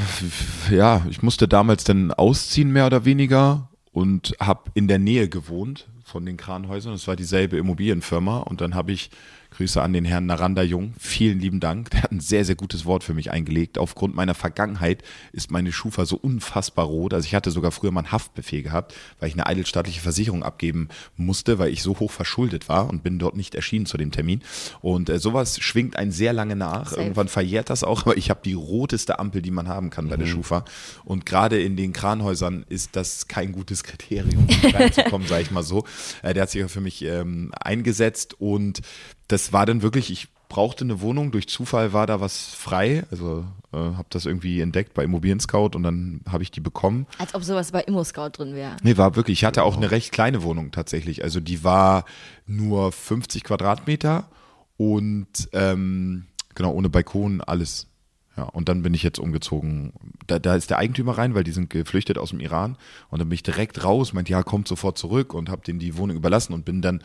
ja, ich musste damals dann ausziehen, mehr oder weniger, und habe in der Nähe gewohnt von den Kranhäusern. Das war dieselbe Immobilienfirma. Und dann habe ich, Grüße an den Herrn Naranda Jung, vielen lieben Dank. Der hat ein sehr, sehr gutes Wort für mich eingelegt. Aufgrund meiner Vergangenheit ist meine Schufa so unfassbar rot. Also ich hatte sogar früher mal einen Haftbefehl gehabt, weil ich eine eidesstaatliche Versicherung abgeben musste, weil ich so hoch verschuldet war und bin dort nicht erschienen zu dem Termin. Und äh, sowas schwingt einen sehr lange nach. Safe. Irgendwann verjährt das auch, aber ich habe die roteste Ampel, die man haben kann bei Mhm. der Schufa. Und gerade in den Kranhäusern ist das kein gutes Kriterium, um reinzukommen, sage ich mal so. Äh, der hat sich ja für mich ähm, eingesetzt und das war dann wirklich, ich brauchte eine Wohnung, durch Zufall war da was frei, also äh, habe das irgendwie entdeckt bei Immobilien Scout und dann habe ich die bekommen. Als ob sowas bei Immo-Scout drin wäre. Nee, war wirklich, ich hatte auch eine recht kleine Wohnung tatsächlich. Also die war nur 50 Quadratmeter und ähm, genau, ohne Balkon, alles. Ja, und dann bin ich jetzt umgezogen. Da, da ist der Eigentümer rein, weil die sind geflüchtet aus dem Iran. Und dann bin ich direkt raus, meinte, ja, kommt sofort zurück und habe denen die Wohnung überlassen und bin dann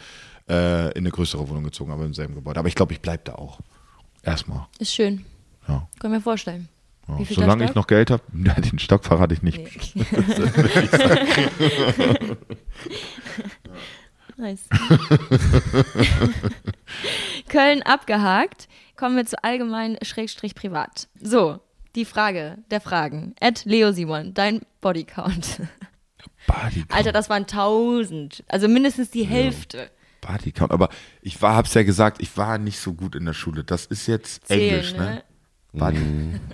äh, in eine größere Wohnung gezogen, aber im selben Gebäude. Aber ich glaube, ich bleibe da auch. Erstmal. Ist schön. Ja. Kann mir vorstellen. Ja. Solange ich noch Geld habe, ja, den Stock verrate ich nicht. Nee. nice. Köln abgehakt. Kommen wir zu allgemein Schrägstrich privat. So, die Frage der Fragen. Ed Leo Simon, dein Bodycount. Bodycount. Alter, das waren 1000. Also mindestens die Hälfte. Bodycount. Aber ich war, hab's ja gesagt, ich war nicht so gut in der Schule. Das ist jetzt Zählen, Englisch, ne? ne? Body.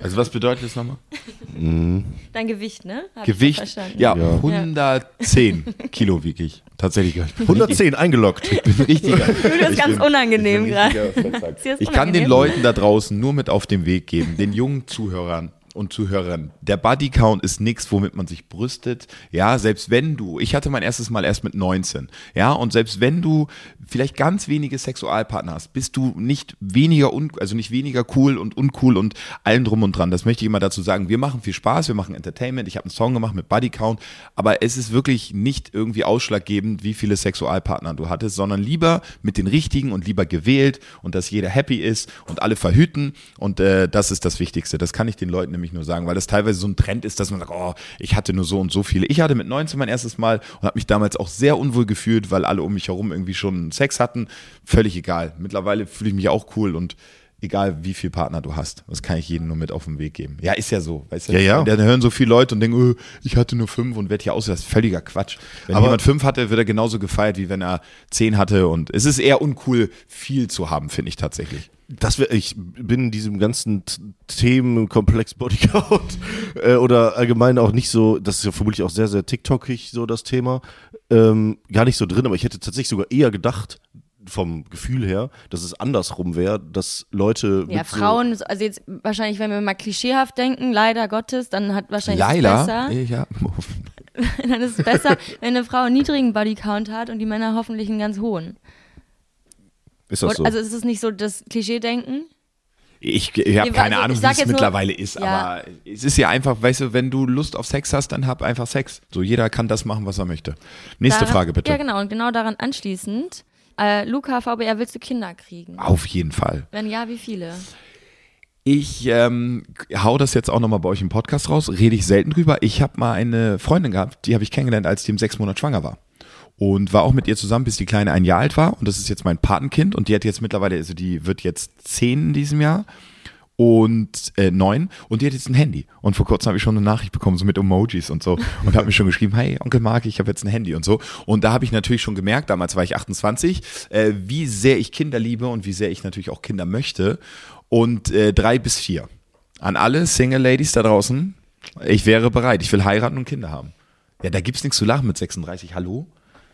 Also was bedeutet das nochmal? Dein Gewicht, ne? Hab ich Gewicht? Ja, Ja. 110 Kilo wiege ich. Tatsächlich. Ich bin 110 eingeloggt. richtiger. Das ist ganz unangenehm gerade. Ich kann den? Leuten da draußen nur mit auf den Weg geben, den jungen Zuhörern und Zuhörern. Der Bodycount ist nichts, womit man sich brüstet. Ja, selbst wenn du, ich hatte mein erstes Mal erst mit 19. Ja, und selbst wenn du vielleicht ganz wenige Sexualpartner hast, bist du nicht weniger, un, also nicht weniger cool und uncool und allem drum und dran. Das möchte ich immer dazu sagen. Wir machen viel Spaß, wir machen Entertainment. Ich habe einen Song gemacht mit Bodycount, aber es ist wirklich nicht irgendwie ausschlaggebend, wie viele Sexualpartner du hattest, sondern lieber mit den richtigen und lieber gewählt und dass jeder happy ist und alle verhüten und äh, das ist das Wichtigste. Das kann ich den Leuten nämlich nur sagen, weil das teilweise so ein Trend ist, dass man sagt, oh, ich hatte nur so und so viele. Ich hatte mit 19 mein erstes Mal und habe mich damals auch sehr unwohl gefühlt, weil alle um mich herum irgendwie schon Sex hatten. Völlig egal. Mittlerweile fühle ich mich auch cool und egal wie viel Partner du hast. Das kann ich jedem nur mit auf den Weg geben. Ja, ist ja so. Weißt du? Ja, ja. Dann hören so viele Leute und denken, oh, ich hatte nur fünf und werde hier aus. Das ist völliger Quatsch. Wenn Aber- jemand fünf hatte, wird er genauso gefeiert, wie wenn er zehn hatte. Und es ist eher uncool, viel zu haben, finde ich tatsächlich. Das wär, ich bin in diesem ganzen Themenkomplex Bodycount äh, oder allgemein auch nicht so, das ist ja vermutlich auch sehr, sehr TikTokig so das Thema, ähm, gar nicht so drin, aber ich hätte tatsächlich sogar eher gedacht, vom Gefühl her, dass es andersrum wäre, dass Leute Ja, mit so- Frauen, also jetzt wahrscheinlich, wenn wir mal klischeehaft denken, leider Gottes, dann hat wahrscheinlich Laila? besser. Ja. dann ist es besser, wenn eine Frau einen niedrigen Bodycount hat und die Männer hoffentlich einen ganz hohen. Ist das so? Also ist es nicht so das Klischee-Denken? Ich, ich habe keine also Ahnung, wie es jetzt nur- mittlerweile ist, Ja. aber es ist ja einfach, weißt du, wenn du Lust auf Sex hast, dann hab einfach Sex. So, jeder kann das machen, was er möchte. Nächste Daran- Frage bitte. Ja, genau. Und genau daran anschließend. Äh, Luca, VBR, willst du Kinder kriegen? Auf jeden Fall. Wenn ja, wie viele? Ich ähm, hau das jetzt auch nochmal bei euch im Podcast raus, rede ich selten drüber. Ich habe mal eine Freundin gehabt, die habe ich kennengelernt, als die im sechs Monat schwanger war. Und war auch mit ihr zusammen, bis die Kleine ein Jahr alt war. Und das ist jetzt mein Patenkind. Und die hat jetzt mittlerweile, also die wird jetzt zehn in diesem Jahr und äh, neun und die hat jetzt ein Handy. Und vor kurzem habe ich schon eine Nachricht bekommen, so mit Emojis und so. Und habe mir schon geschrieben, hey, Onkel Mark, ich habe jetzt ein Handy und so. Und da habe ich natürlich schon gemerkt, damals war ich 28, äh, wie sehr ich Kinder liebe und wie sehr ich natürlich auch Kinder möchte. Und äh, drei bis vier. An alle Single Ladies da draußen, ich wäre bereit. Ich will heiraten und Kinder haben. Ja, da gibt's nichts zu lachen mit 36. Hallo?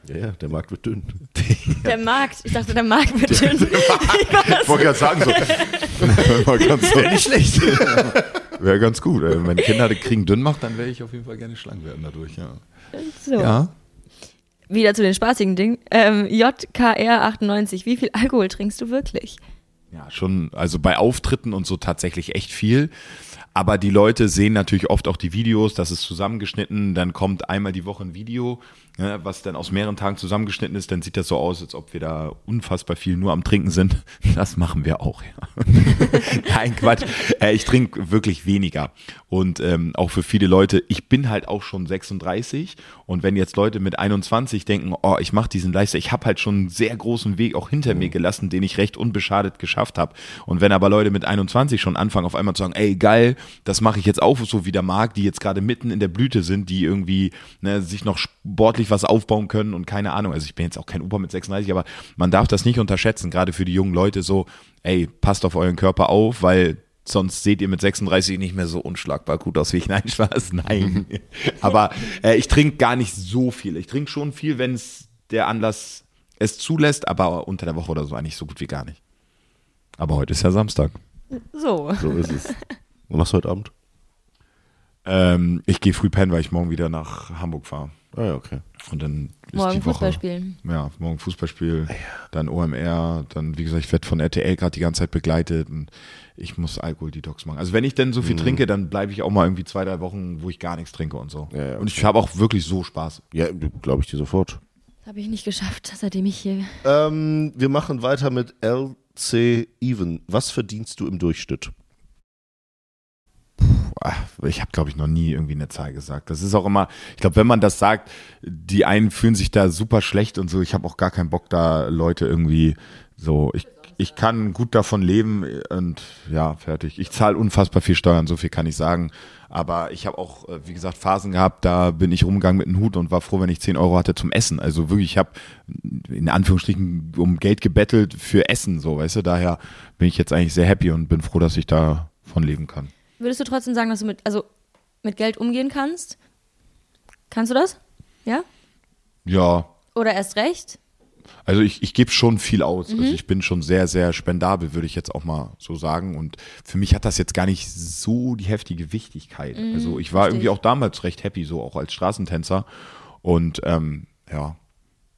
Ja, ja, der Markt wird dünn. Der Markt. Ich dachte, der Markt wird dünn. Ich wollte gerade sagen, so. War ganz so. nicht schlecht. Wäre ganz gut. ey. Wenn Kinder die kriegen dünn macht, dann wäre ich auf jeden Fall gerne schlank werden dadurch, ja. So. Ja. Wieder zu den spaßigen Dingen. Ähm, JKR98. Wie viel Alkohol trinkst du wirklich? Ja, schon, also bei Auftritten und so tatsächlich echt viel. Aber die Leute sehen natürlich oft auch die Videos, das ist zusammengeschnitten, dann kommt einmal die Woche ein Video, ne, was dann aus mehreren Tagen zusammengeschnitten ist, dann sieht das so aus, als ob wir da unfassbar viel nur am Trinken sind. Das machen wir auch, ja. Nein, Quatsch. Äh, ich trinke wirklich weniger. Und ähm, auch für viele Leute, ich bin halt auch schon 36 und wenn jetzt Leute mit 21 denken, oh, ich mache diesen Leister, ich habe halt schon einen sehr großen Weg auch hinter mir gelassen, den ich recht unbeschadet geschafft habe. Und wenn aber Leute mit 21 schon anfangen, auf einmal zu sagen, ey, geil, das mache ich jetzt auch so wie der Marc, die jetzt gerade mitten in der Blüte sind, die irgendwie ne, sich noch sportlich was aufbauen können und keine Ahnung. Also ich bin jetzt auch kein Opa mit 36, aber man darf das nicht unterschätzen, gerade für die jungen Leute so, ey, passt auf euren Körper auf, weil sonst seht ihr mit 36 nicht mehr so unschlagbar gut aus wie ich. Nein, Spaß, nein. aber äh, ich trinke gar nicht so viel. Ich trinke schon viel, wenn es der Anlass es zulässt, aber unter der Woche oder so eigentlich so gut wie gar nicht. Aber heute ist ja Samstag. So. So ist es. Was machst du heute Abend? Ähm, ich gehe früh pennen, weil ich morgen wieder nach Hamburg fahre. Ah ja, okay. Und dann ist Morgen die Woche. Fußball spielen. Ja, morgen Fußballspiel, dann OMR, dann, wie gesagt, ich werde von RTL gerade die ganze Zeit begleitet und ich muss Alkohol-Detox machen. Also wenn ich denn so viel trinke, dann bleibe ich auch mal irgendwie zwei, drei Wochen, wo ich gar nichts trinke und so. Ja, ja, Und ich habe auch wirklich so Spaß. Ja, glaube ich dir sofort. Habe ich nicht geschafft, seitdem ich hier. Ähm, wir machen weiter mit LC Even. Was verdienst du im Durchschnitt? Ah, Ich habe, glaube ich, noch nie irgendwie eine Zahl gesagt. Das ist auch immer, ich glaube, wenn man das sagt, die einen fühlen sich da super schlecht und so. Ich habe auch gar keinen Bock, da Leute irgendwie so. Ich, ich kann gut davon leben und ja, fertig. Ich zahle unfassbar viel Steuern, so viel kann ich sagen. Aber ich habe auch, äh, wie gesagt, Phasen gehabt, da bin ich rumgegangen mit einem Hut und war froh, wenn ich 10 Euro hatte zum Essen. Also wirklich, ich habe in Anführungsstrichen um Geld gebettelt für Essen, so, weißt du. Daher bin ich jetzt eigentlich sehr happy und bin froh, dass ich davon leben kann. Würdest du trotzdem sagen, dass du mit, also mit Geld umgehen kannst? Kannst du das? Ja? Ja, Oder erst recht? Also ich, ich gebe schon viel aus. Also ich bin schon sehr, sehr spendabel, würde ich jetzt auch mal so sagen. Und für mich hat das jetzt gar nicht so die heftige Wichtigkeit. also ich war versteh irgendwie auch damals recht happy, so auch als Straßentänzer. Und ähm, ja,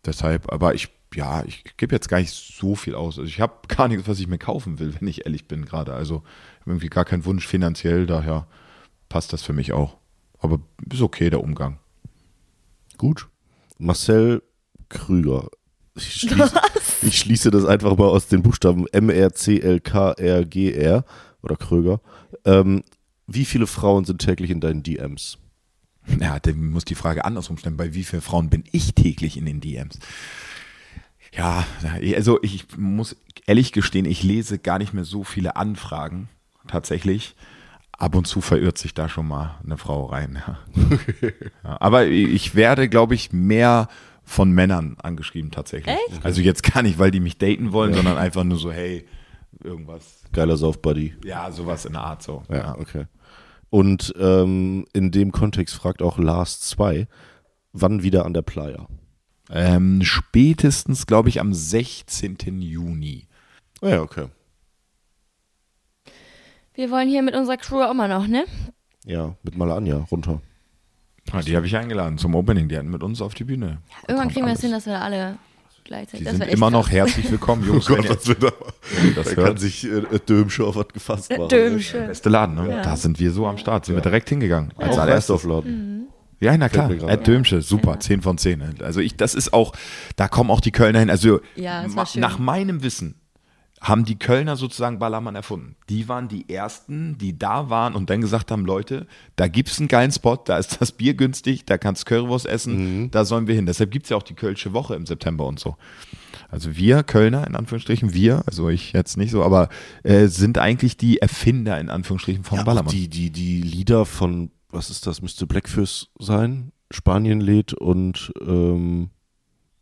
deshalb, aber ich, ja, ich gebe jetzt gar nicht so viel aus. Also ich habe gar nichts, was ich mir kaufen will, wenn ich ehrlich bin gerade. Also irgendwie gar keinen Wunsch finanziell, daher passt das für mich auch. Aber ist okay, der Umgang. Gut. Marcel Krüger. Ich schließe, ich schließe das einfach mal aus den Buchstaben M-R-C-L-K-R-G-R oder Kröger. Ähm, wie viele Frauen sind täglich in deinen DMs? Ja, dann muss die Frage andersrum stellen. Bei wie vielen Frauen bin ich täglich in den DMs? Ja, also ich muss ehrlich gestehen, ich lese gar nicht mehr so viele Anfragen tatsächlich. Ab und zu verirrt sich da schon mal eine Frau rein. Ja. Ja, aber ich werde, glaube ich, mehr von Männern angeschrieben tatsächlich. Also jetzt gar nicht, weil die mich daten wollen, sondern einfach nur so, hey, irgendwas. Geiler Saufbuddy. Ja, sowas in der Art so. Ja, okay. Und ähm, in dem Kontext fragt auch Lars 2, wann wieder an der Playa? Ähm, spätestens, glaube ich, am 16. Juni. Ah ja, okay. Wir wollen hier mit unserer Crew auch immer noch, ne? Ja, mit Malania runter. Ah, die habe ich eingeladen zum Opening. Die hatten mit uns auf die Bühne. Irgendwann kriegen wir es hin, dass wir alle gleichzeitig. Die das sind immer noch herzlich willkommen, Jungs. Oh Gott, ihr das wird aber, das da kann hört. sich äh, Dömsche auf was gefasst machen. Dömsche. Beste Laden, ne? Ja. Da sind wir so am Start. Sind wir direkt hingegangen. Als Auch allererstes. Weißdorfladen. Ja, na klar. Ed Dömsche, super, 10 von 10. ne? Also ich, das ist auch, da kommen auch die Kölner hin. Also Ja, nach meinem Wissen haben die Kölner sozusagen Ballermann erfunden. Die waren die ersten, die da waren und dann gesagt haben, Leute, da gibt's einen geilen Spot, da ist das Bier günstig, da kannst Currywurst essen, da sollen wir hin. Deshalb gibt's ja auch die Kölsche Woche im September und so. Also wir Kölner, in Anführungsstrichen, wir, also ich jetzt nicht so, aber äh, sind eigentlich die Erfinder, in Anführungsstrichen, vom Ja, Ballermann. die, die, die Lieder von, was ist das, müsste Blackfish sein? Spanien-Lied und ähm,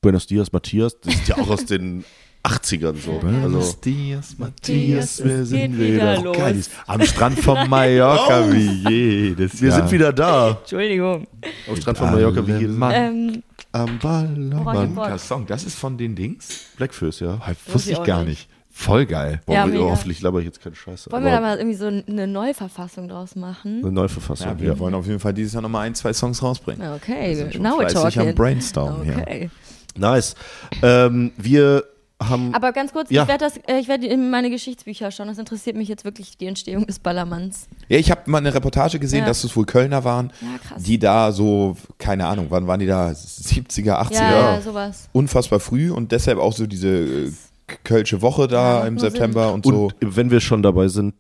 Buenos Dias, Matthias, das ist ja auch aus den 80ern so. Also, Dias, Matthias, wir sind wieder los. Geil, am Strand von Mallorca wie jedes wir Jahr. sind wieder da. Entschuldigung. Am Strand von Mallorca wie jedes Mann. Ähm, Am Ballermann. Der Song, das ist von den Dings? Blackfish, ja. Wusste ich gar nicht. nicht. Voll geil. Boah, Ja, wir- hoffentlich laber ich jetzt keine Scheiße. wollen wir da mal irgendwie so eine Neuverfassung draus machen? eine Neuverfassung. Ja, wir wollen auf jeden Fall dieses Jahr nochmal ein, zwei Songs rausbringen. Okay, sind schon now we're fleißig am talking. Brainstormen hier. Okay. Nice. Ähm, wir haben. Aber ganz kurz, Ja. ich werde das, äh, ich werde in meine Geschichtsbücher schauen. Das interessiert mich jetzt wirklich die Entstehung des Ballermanns. Ja, ich habe mal eine Reportage gesehen, Ja. dass es wohl Kölner waren, Ja, krass. die da so, keine Ahnung, wann waren die da? 70er, 80er? Ja, ja, sowas. Unfassbar früh und deshalb auch so diese äh, Kölsche Woche da Ja, im September und so. Und wenn wir schon dabei sind,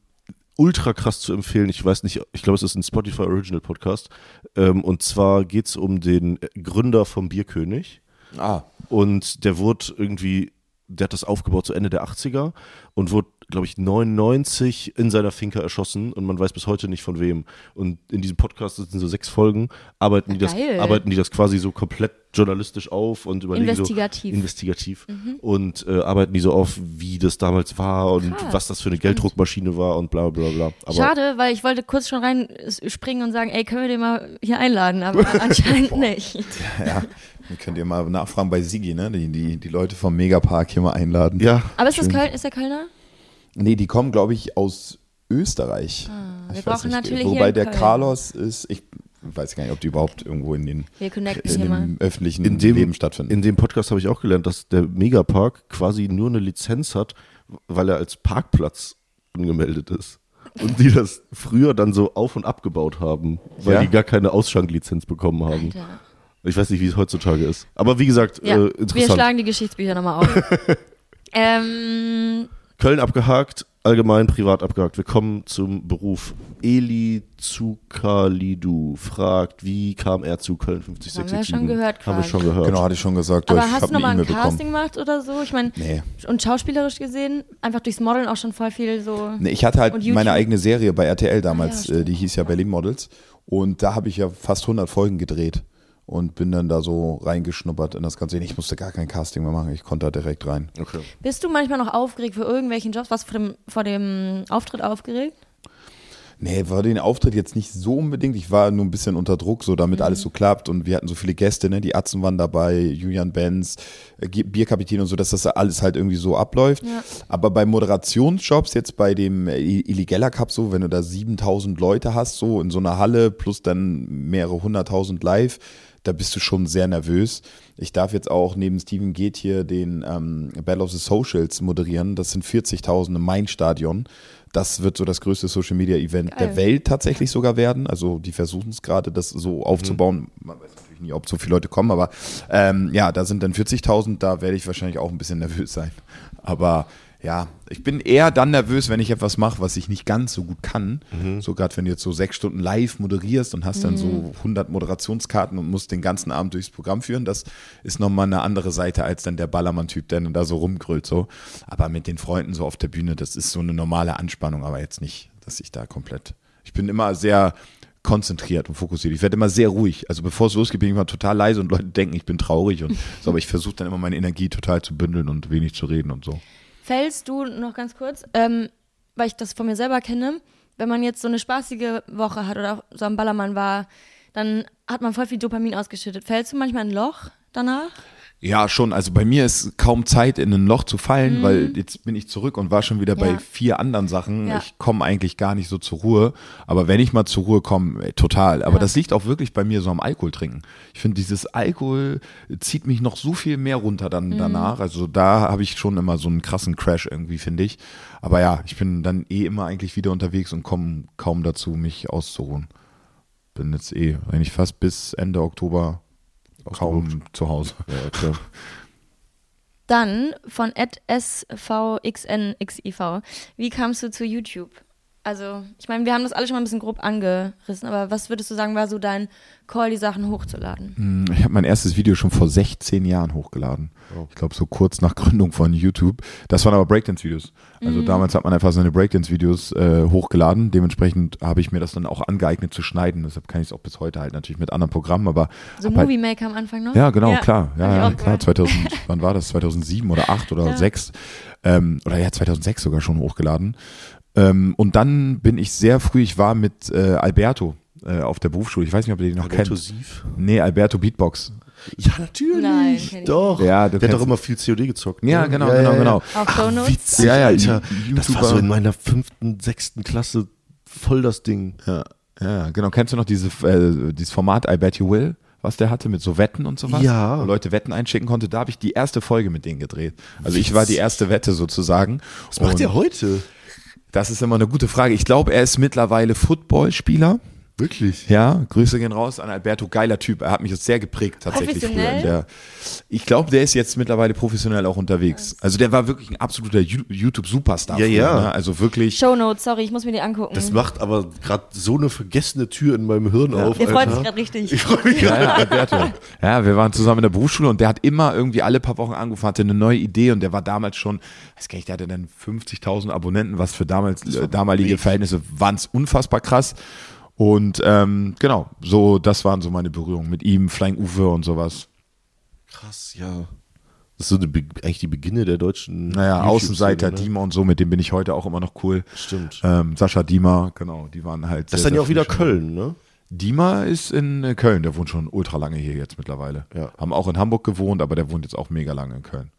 ultra krass zu empfehlen. Ich weiß nicht, ich glaube, es ist ein Spotify Original Podcast. Ähm, und zwar geht es um den Gründer vom Bierkönig. Ah, Und der wurde irgendwie, der hat das aufgebaut zu Ende der 80er und wurde, glaube ich, 99 in seiner Finca erschossen und man weiß bis heute nicht von wem. Und in diesem Podcast das sind so sechs Folgen, arbeiten, die das, arbeiten die das quasi so komplett journalistisch auf und überlegen Investigativ. so investigativ und äh, arbeiten die so auf, wie das damals war und Krass, was das für eine Gelddruckmaschine war und bla bla bla. Aber Schade, weil ich wollte kurz schon rein s- springen und sagen, ey, können wir den mal hier einladen? Aber anscheinend nicht. ja. Dann könnt ihr mal nachfragen bei Sigi, ne? Die, die, die Leute vom Megapark hier mal einladen. Ja, Aber ist das Schön. Köln, ist der Kölner? Nee, die kommen, glaube ich, aus Österreich. Ah, wir brauchen natürlich Wobei der Köln. Carlos ist, ich weiß gar nicht, ob die überhaupt irgendwo in den Wir in dem öffentlichen in dem, Leben stattfinden. in dem Podcast habe ich auch gelernt, dass der Megapark quasi nur eine Lizenz hat, weil er als Parkplatz angemeldet ist. Und die das früher dann so auf- und abgebaut haben, weil Ja? die gar keine Ausschanklizenz bekommen haben. Alter. Ich weiß nicht, wie es heutzutage ist. Aber wie gesagt, Ja, äh, wir interessant. schlagen die Geschichtsbücher nochmal auf. ähm, Köln abgehakt, allgemein privat abgehakt. Wir kommen zum Beruf. Eli Zukalidou fragt, wie kam er zu Köln haben wir 50667? schon gehört Haben wir schon gehört. Genau, hatte ich schon gesagt. aber ich hast du nochmal ein E-Mail bekommen. Casting gemacht oder so? Ich meine, Nee. und schauspielerisch gesehen, einfach durchs Modeln auch schon voll viel so. Nee, ich hatte halt meine eigene Serie bei RTL damals, Ah, ja, äh, die hieß ja Berlin Models. Und da habe ich ja fast 100 Folgen gedreht und bin dann da so reingeschnuppert in das Ganze. Ich musste gar kein Casting mehr machen, ich konnte da direkt rein. Okay. Bist du manchmal noch aufgeregt für irgendwelchen Jobs? Was vor dem, vor dem Auftritt aufgeregt? Nee, war den Auftritt jetzt nicht so unbedingt. Ich war nur ein bisschen unter Druck, so damit alles so klappt. Und wir hatten so viele Gäste, ne? Die Atzen waren dabei, Julian Benz, äh, Bierkapitän und so, dass das alles halt irgendwie so abläuft. Ja. Aber bei Moderationsjobs, jetzt bei dem äh, Illegella Cup so, wenn du da 7000 Leute hast, so in so einer Halle plus dann mehrere hunderttausend live, da bist du schon sehr nervös. Ich darf jetzt auch neben Steven Geht hier den ähm, Battle of the Socials moderieren. Das sind 40.000 im Main-Stadion. Das wird so das größte Social Media Event der Geil. Welt tatsächlich sogar werden. Also die versuchen es gerade, das so aufzubauen. Man weiß natürlich nie, ob so viele Leute kommen, aber ähm, ja, da sind dann 40.000. Da werde ich wahrscheinlich auch ein bisschen nervös sein. Aber ja, ich bin eher dann nervös, wenn ich etwas mache, was ich nicht ganz so gut kann. So gerade wenn du jetzt so sechs Stunden live moderierst und hast dann so 100 Moderationskarten und musst den ganzen Abend durchs Programm führen, das ist nochmal eine andere Seite als dann der Ballermann-Typ, der dann da so rumgrüllt so. Aber mit den Freunden so auf der Bühne, das ist so eine normale Anspannung, aber jetzt nicht, dass ich da komplett. Ich bin immer sehr konzentriert und fokussiert. Ich werde immer sehr ruhig. Also bevor es losgeht, bin ich immer total leise und Leute denken, ich bin traurig und so, aber ich versuche dann immer meine Energie total zu bündeln und wenig zu reden und so. Fällst du noch ganz kurz, ähm, weil ich das von mir selber kenne, wenn man jetzt so eine spaßige Woche hat oder auch so am Ballermann war, dann hat man voll viel Dopamin ausgeschüttet. Fällst du manchmal ein Loch danach? Ja, schon. Also bei mir ist kaum Zeit, in ein Loch zu fallen, weil jetzt bin ich zurück und war schon wieder bei Ja. vier anderen Sachen. Ja. Ich komme eigentlich gar nicht so zur Ruhe. Aber wenn ich mal zur Ruhe komme, ey, total. Aber Ja. das liegt auch wirklich bei mir so am Alkohol trinken. Ich finde, dieses Alkohol zieht mich noch so viel mehr runter dann Mhm. danach. Also da habe ich schon immer so einen krassen Crash irgendwie, finde ich. Aber ja, ich bin dann eh immer eigentlich wieder unterwegs und komme kaum dazu, mich auszuruhen. Bin jetzt eh eigentlich fast bis Ende Oktober kaum zu Hause. Ja, klar. Dann von SVXNXIV. Wie kamst du zu YouTube? Also, ich meine, wir haben das alle schon mal ein bisschen grob angerissen, aber was würdest du sagen, war so dein Call, die Sachen hochzuladen? Hm, Ich habe mein erstes Video schon vor 16 Jahren hochgeladen. Ich glaube, so kurz nach Gründung von YouTube. Das waren aber Breakdance-Videos. Also damals hat man einfach seine Breakdance-Videos äh, hochgeladen. Dementsprechend habe ich mir das dann auch angeeignet zu schneiden. Deshalb kann ich es auch bis heute halt natürlich mit anderen Programmen. Aber So halt- Movie Maker am Anfang noch? ja, genau, klar. Ja, ich ja auch klar. gemacht. 2000, wann war das? 2007 oder 8 oder Ja. 6? Ähm, oder ja, 2006 sogar schon hochgeladen. Ähm, und dann bin ich sehr früh, ich war mit äh, Alberto äh, auf der Berufsschule. Ich weiß nicht, ob ihr den noch kennt. Inklusiv? Nee, Alberto Beatbox. Ja, natürlich. Nein, Doch. Ja, Der hat doch immer viel COD gezockt. Ja, ne? genau, genau, genau. Auf Shownotes? Witzig, Ja, ja, Alter. Das war so in meiner fünften, sechsten Klasse voll das Ding. Ja, ja, genau. Kennst du noch diese, äh, dieses Format I Bet You Will, was der hatte mit so Wetten und sowas? Ja. Wo Leute Wetten einschicken konnte. Da habe ich die erste Folge mit denen gedreht. Also ich war die erste Wette sozusagen. Was macht der heute? Das ist immer eine gute Frage. Ich glaube, er ist mittlerweile Footballspieler. Wirklich? Ja, Grüße gehen raus an Alberto, geiler Typ. Er hat mich jetzt sehr geprägt tatsächlich früher. Der, ich glaube, der ist jetzt mittlerweile professionell auch unterwegs. Also der war wirklich ein absoluter YouTube-Superstar. Ja, früher, ja. Ne? Also wirklich. Shownotes, sorry, ich muss mir die angucken. Das macht aber gerade so eine vergessene Tür in meinem Hirn auf. Der freut sich gerade richtig. Ich freue mich Ja, gerade. ja, Alberto. Ja, wir waren zusammen in der Berufsschule und der hat immer irgendwie alle paar Wochen angerufen, hatte eine neue Idee und der war damals schon, weiß gar nicht, der hatte dann 50.000 Abonnenten, was für damals, äh, damalige Verhältnisse waren es unfassbar krass. Und ähm, genau, so, das waren so meine Berührungen mit ihm, Flying Uwe und sowas. Krass, ja. Das ist so eigentlich die Beginne der deutschen. Naja, Außenseiter, ne? Diemer und so, mit dem bin ich heute auch immer noch cool. Stimmt. Ähm, Sascha Diemer, genau, die waren halt. Das ist dann ja auch wieder schon- Köln, ne? Diemer ist in äh, Köln, der wohnt schon ultra lange hier jetzt mittlerweile. Ja. Haben auch in Hamburg gewohnt, aber der wohnt jetzt auch mega lange in Köln.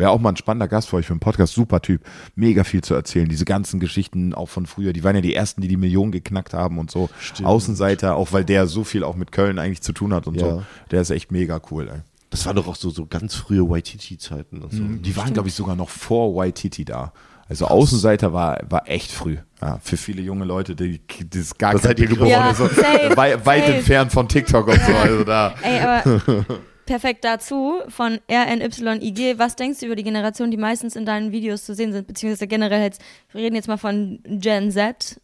Wäre auch mal ein spannender Gast für euch für einen Podcast, super Typ, mega viel zu erzählen. Diese ganzen Geschichten auch von früher, die waren ja die ersten, die die Millionen geknackt haben und so. Stimmt. Außenseiter, auch weil der so viel auch mit Köln eigentlich zu tun hat und Ja. so. Der ist echt mega cool, ey. Das waren doch auch so, so ganz frühe Waititi-Zeiten und so. Die waren, glaube ich, sogar noch vor Waititi da. Also Außenseiter war, war echt früh. Ja, für viele junge Leute, die, die ist gar kein seid ihr geboren? Ja, ist. So, safe, weit, weit entfernt von TikTok und so. Also da. Ey, aber perfekt dazu von RNYIG. Was denkst du über die Generation, die meistens in deinen Videos zu sehen sind? Beziehungsweise generell jetzt, wir reden jetzt mal von Gen Z.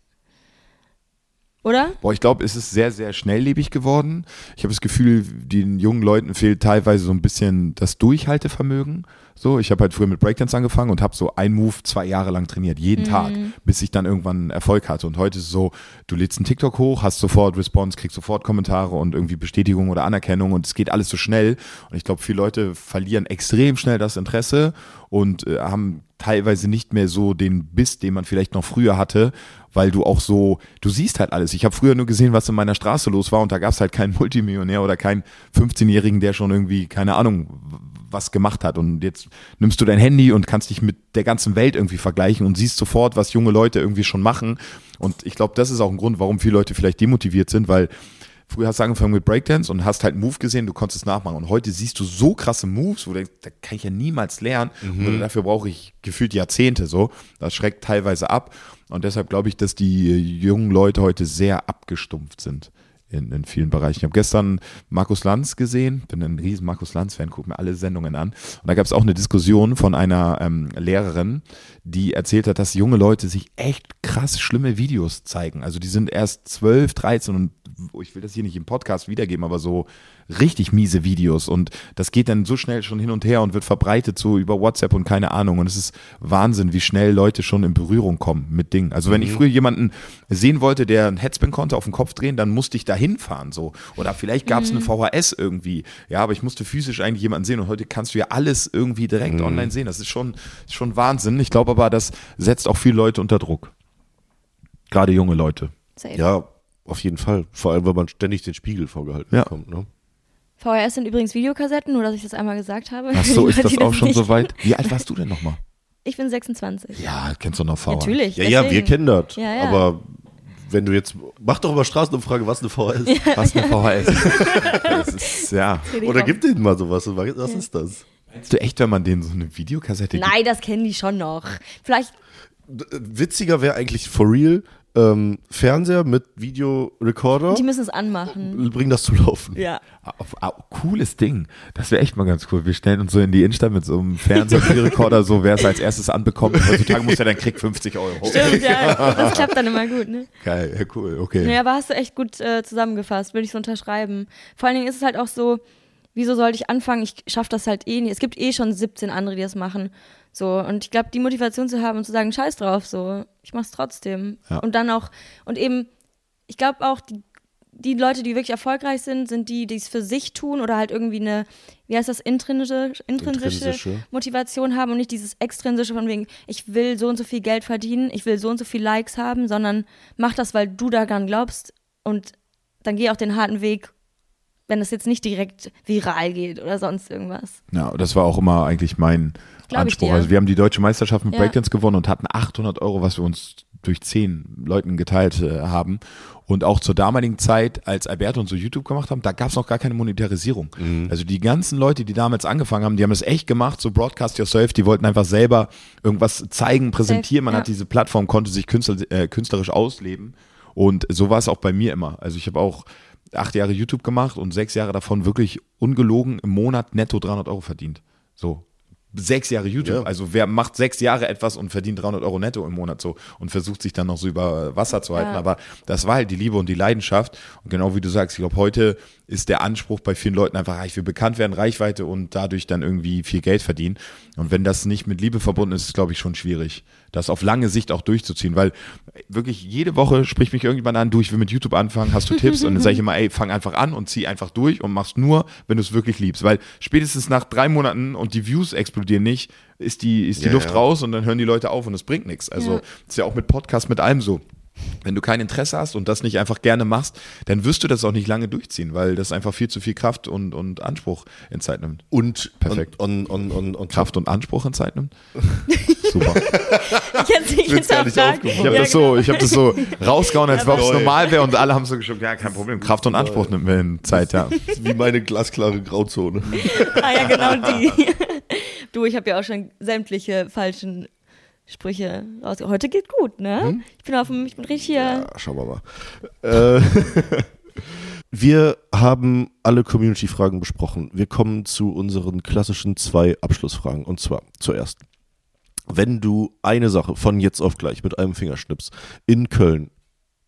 Oder? Boah, ich glaube, es ist sehr, sehr schnelllebig geworden. Ich habe das Gefühl, den jungen Leuten fehlt teilweise so ein bisschen das Durchhaltevermögen. So, ich habe halt früher mit Breakdance angefangen und habe so ein Move zwei Jahre lang trainiert, jeden Tag, bis ich dann irgendwann Erfolg hatte. Und heute ist es so, du lädst einen TikTok hoch, hast sofort Response, kriegst sofort Kommentare und irgendwie Bestätigung oder Anerkennung und es geht alles so schnell. Und ich glaube, viele Leute verlieren extrem schnell das Interesse und äh, haben teilweise nicht mehr so den Biss, den man vielleicht noch früher hatte, weil du auch so, du siehst halt alles. Ich habe früher nur gesehen, was in meiner Straße los war und da gab es halt keinen Multimillionär oder keinen 15-Jährigen, der schon irgendwie, keine Ahnung, was gemacht hat. Und jetzt nimmst du dein Handy und kannst dich mit der ganzen Welt irgendwie vergleichen und siehst sofort, was junge Leute irgendwie schon machen. Und ich glaube, das ist auch ein Grund, warum viele Leute vielleicht demotiviert sind, weil Früher hast du angefangen mit Breakdance und hast halt einen Move gesehen, du konntest es nachmachen. Und heute siehst du so krasse Moves, wo du denkst, da kann ich ja niemals lernen. Und dafür brauche ich gefühlt Jahrzehnte so. Das schreckt teilweise ab. Und deshalb glaube ich, dass die äh, jungen Leute heute sehr abgestumpft sind. In, in vielen Bereichen. Ich habe gestern Markus Lanz gesehen, bin ein riesen Markus Lanz-Fan, gucke mir alle Sendungen an. Und da gab es auch eine Diskussion von einer ähm, Lehrerin, die erzählt hat, dass junge Leute sich echt krass schlimme Videos zeigen. Also die sind erst 12, 13 und ich will das hier nicht im Podcast wiedergeben, aber so richtig miese Videos und das geht dann so schnell schon hin und her und wird verbreitet so über WhatsApp und keine Ahnung und es ist Wahnsinn, wie schnell Leute schon in Berührung kommen mit Dingen. Also wenn ich früher jemanden sehen wollte, der einen Headspin konnte, auf den Kopf drehen, dann musste ich da hinfahren so oder vielleicht gab es eine VHS irgendwie, ja, aber ich musste physisch eigentlich jemanden sehen und heute kannst du ja alles irgendwie direkt online sehen. Das ist schon schon Wahnsinn. Ich glaube aber, das setzt auch viele Leute unter Druck. Gerade junge Leute. Safe. Ja, auf jeden Fall. Vor allem, weil man ständig den Spiegel vorgehalten Ja. bekommt. Ne? VHS sind übrigens Videokassetten, nur dass ich das einmal gesagt habe. Ach so, ist das auch schon so weit? Wie alt warst du denn nochmal? Ich bin 26. Ja, kennst du noch VHS? Natürlich. Ja, ja, wir deswegen. kennen das. Ja, ja. Aber wenn du jetzt, mach doch mal Straßenumfrage, was eine VHS. Was eine VHS? ist, ja. Oder gib denen mal sowas. Was ist das? Meinst du echt, wenn man denen so eine Videokassette gibt? Nein, das kennen die schon noch. Vielleicht, Witziger wäre eigentlich for real ähm, Fernseher mit Videorekorder. die müssen es anmachen. Bring das zu laufen. Ja. Auf, au, cooles Ding. Das wäre echt mal ganz cool. Wir stellen uns so in die Innenstadt mit so einem Fernseher, Videorekorder, so wer es als erstes anbekommt. Heutzutage muss der dann kriegt 50 Euro. Stimmt, ja. Das klappt dann immer gut, ne? Geil, ja, cool, okay. Nee, aber hast du echt gut äh, zusammengefasst, würde ich so unterschreiben. Vor allen Dingen ist es halt auch so, wieso sollte ich anfangen? Ich schaffe das halt eh nicht. Es gibt eh schon 17 andere, die das machen. So, und ich glaube, die Motivation zu haben und zu sagen, scheiß drauf, so, ich mach's trotzdem. Ja. Und dann auch, und eben, ich glaube auch, die, die Leute, die wirklich erfolgreich sind, sind die, die es für sich tun oder halt irgendwie eine, wie heißt das, intrinsische, intrinsische, Intrinsische. Motivation haben und nicht dieses extrinsische von wegen, ich will so und so viel Geld verdienen, ich will so und so viel Likes haben, sondern mach das, weil du daran glaubst und dann geh auch den harten Weg, wenn das jetzt nicht direkt viral geht oder sonst irgendwas. Ja, das war auch immer eigentlich mein Anspruch. dir. Also wir haben die deutsche Meisterschaft mit Ja. Breakdance gewonnen und hatten 800 Euro, was wir uns durch zehn Leuten geteilt äh, haben. Und auch zur damaligen Zeit, als Alberto und so YouTube gemacht haben, da gab es noch gar keine Monetarisierung. Also die ganzen Leute, die damals angefangen haben, die haben das echt gemacht, so Broadcast Yourself, die wollten einfach selber irgendwas zeigen, präsentieren. Man ja. hat diese Plattform, konnte sich künstler, äh, künstlerisch ausleben. Und so war es auch bei mir immer. Also ich habe auch acht Jahre YouTube gemacht und sechs Jahre davon wirklich ungelogen im Monat netto 300 Euro verdient. So. Sechs Jahre YouTube. Ja. Also wer macht sechs Jahre etwas und verdient 300 Euro netto im Monat so und versucht sich dann noch so über Wasser zu halten. Ja. Aber das war halt die Liebe und die Leidenschaft. Und genau wie du sagst, ich glaube, heute ist der Anspruch bei vielen Leuten einfach, ah, ich will bekannt werden, Reichweite und dadurch dann irgendwie viel Geld verdienen. Und wenn das nicht mit Liebe verbunden ist, ist glaube ich, schon schwierig, das auf lange Sicht auch durchzuziehen, weil wirklich jede Woche spricht mich irgendjemand an, du, ich will mit YouTube anfangen, hast du Tipps? Und dann sage ich immer, ey, fang einfach an und zieh einfach durch und machst nur, wenn du es wirklich liebst. Weil spätestens nach drei Monaten und die Views explodieren nicht, ist die, ist die Ja, Luft ja. raus und dann hören die Leute auf und es bringt nichts. Also Ja. ist ja auch mit Podcast, mit allem so. Wenn du kein Interesse hast und das nicht einfach gerne machst, dann wirst du das auch nicht lange durchziehen, weil das einfach viel zu viel Kraft und, und Anspruch in Zeit nimmt. Und Perfekt. Und, und, und, und, Kraft und Anspruch in Zeit nimmt? Super. Ich aufgefallen. Ich habe Ja, das, so, ich hab das so rausgehauen, als Ja, ob es normal wäre und alle haben so geschoben, ja, kein Problem, Kraft und Anspruch nimmt mir in Zeit, ja. wie meine glasklare Grauzone. Ah ja, genau die. Du, ich habe ja auch schon sämtliche falschen Sprüche raus. Heute geht gut, ne? Ich bin auf dem, ich bin richtig hier. Ja, schauen wir mal. Äh, wir haben alle Community-Fragen besprochen. Wir kommen zu unseren klassischen zwei Abschlussfragen. Und zwar zuerst, wenn du eine Sache von jetzt auf gleich mit einem Fingerschnips in Köln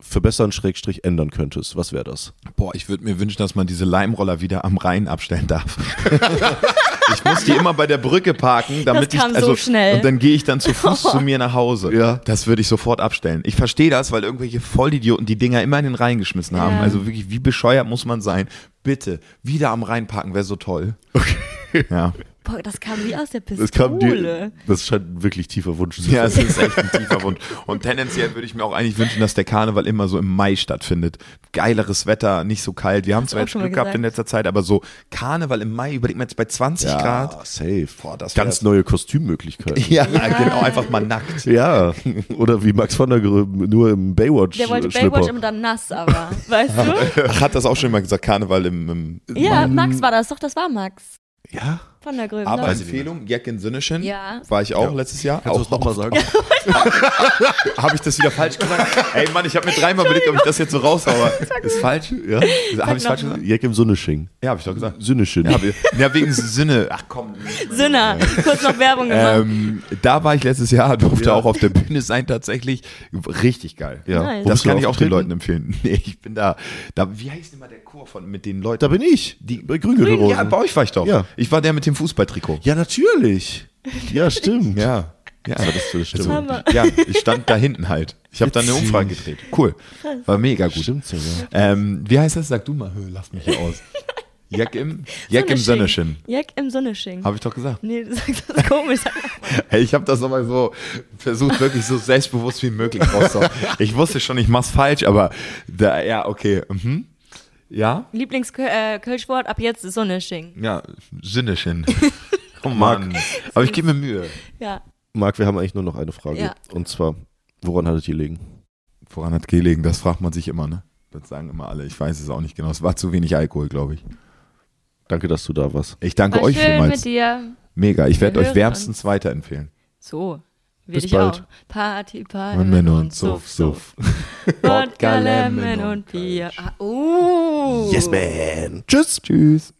verbessern, Schrägstrich ändern könntest, was wäre das? Boah, ich würde mir wünschen, dass man diese Leimroller wieder am Rhein abstellen darf. ich muss die immer bei der Brücke parken, damit Das kam ich so also schnell. und dann gehe ich dann zu Fuß zu mir nach Hause. Ja. Das würde ich sofort abstellen. Ich verstehe das, weil irgendwelche Vollidioten die Dinger immer in den Rhein geschmissen haben. Ja. Also wirklich, wie bescheuert muss man sein? Bitte wieder am Rhein parken, wäre so toll. Okay. Ja. Boah, das kam wie aus der Das, kam Pistole. dir, das scheint ein wirklich tiefer Wunsch zu Ja, sein. es ist echt ein tiefer Wunsch. Und tendenziell würde ich mir auch eigentlich wünschen, dass der Karneval immer so im Mai stattfindet. Geileres Wetter, nicht so kalt. Wir haben zwar jetzt schon mal Glück gehabt in letzter Zeit, aber so Karneval im Mai, überlegt man jetzt bei 20 Grad. Ja, safe. Boah, das Ganz neue Kostümmöglichkeiten. Ja, genau, einfach mal nackt. Ja, oder wie Max von der Gröben, nur im Baywatch. Der wollte Schlipper. Baywatch immer dann nass, aber, weißt du? Ach, hat das auch schon mal gesagt, Karneval im, im Ja, Max war das doch, das war Max. Ja, Von der Gröben. Aber. Empfehlung, Jack in Sünneschen. Ja. War ich auch letztes Jahr. kannst du es nochmal sagen? Habe ich das wieder falsch gesagt? Ey Mann, ich habe mir dreimal überlegt, ob ich das jetzt so raushaue. Ist falsch? Ja? Habe ich falsch gesagt? Jack im Sunnesching. Ja, habe ich doch gesagt. Sunnesching. Ja, ja, wegen Sinne. Ach komm. Sinner, kurz noch Werbung gemacht. Ähm, da war ich letztes Jahr, durfte Ja. auch auf der Bühne sein tatsächlich. Richtig geil. ja. Nice. Das kann ich auch den? Leuten empfehlen. Nee, ich bin da. da wie heißt immer der Chor von mit den Leuten? Da bin ich. Die- Grüngürtelrosen. Ja, bei euch war ich doch. Ja. Ich war der mit dem Fußballtrikot. Ja, natürlich. Ja, stimmt. Ja. Ja, Aber das, das stimmt. Hammer. ja, ich stand da hinten halt. Ich habe da eine. Umfrage gedreht. Cool. War mega gut. Stimmt sogar. Ähm, wie heißt das? Sag du mal. Hö, Lass mich hier aus. Jack im, Jack im Sönneschen. Jack im Sonnesching. Habe ich doch gesagt. Nee, du sagst das komisch. Sag. Hey, ich habe das aber so versucht, wirklich so selbstbewusst wie möglich rauszuhauen. Ich wusste schon, ich mach's falsch, aber da, ja, okay. Mhm. Ja? Lieblingskölschwort ab jetzt Sonnesching. Ja, Sinneschen. oh Mann. Aber ich gebe mir Mühe. Ja. Marc, wir haben eigentlich nur noch eine Frage. Ja. Und zwar, woran hattet ihr liegen? Woran hat gelegen? Das fragt man sich immer, ne? Das sagen immer alle. Ich weiß es auch nicht genau. Es war zu wenig Alkohol, glaube ich. Danke, dass du da warst. Ich danke War euch schön vielmals. mit dir. Mega. Ich werde euch wärmstens weiterempfehlen. So. Will Bis ich bald. auch. Party, Party. Und Männer und Suff, Suff. Wodka, Lemon und Bier. Ah, uh. Yes, man. Tschüss. Tschüss.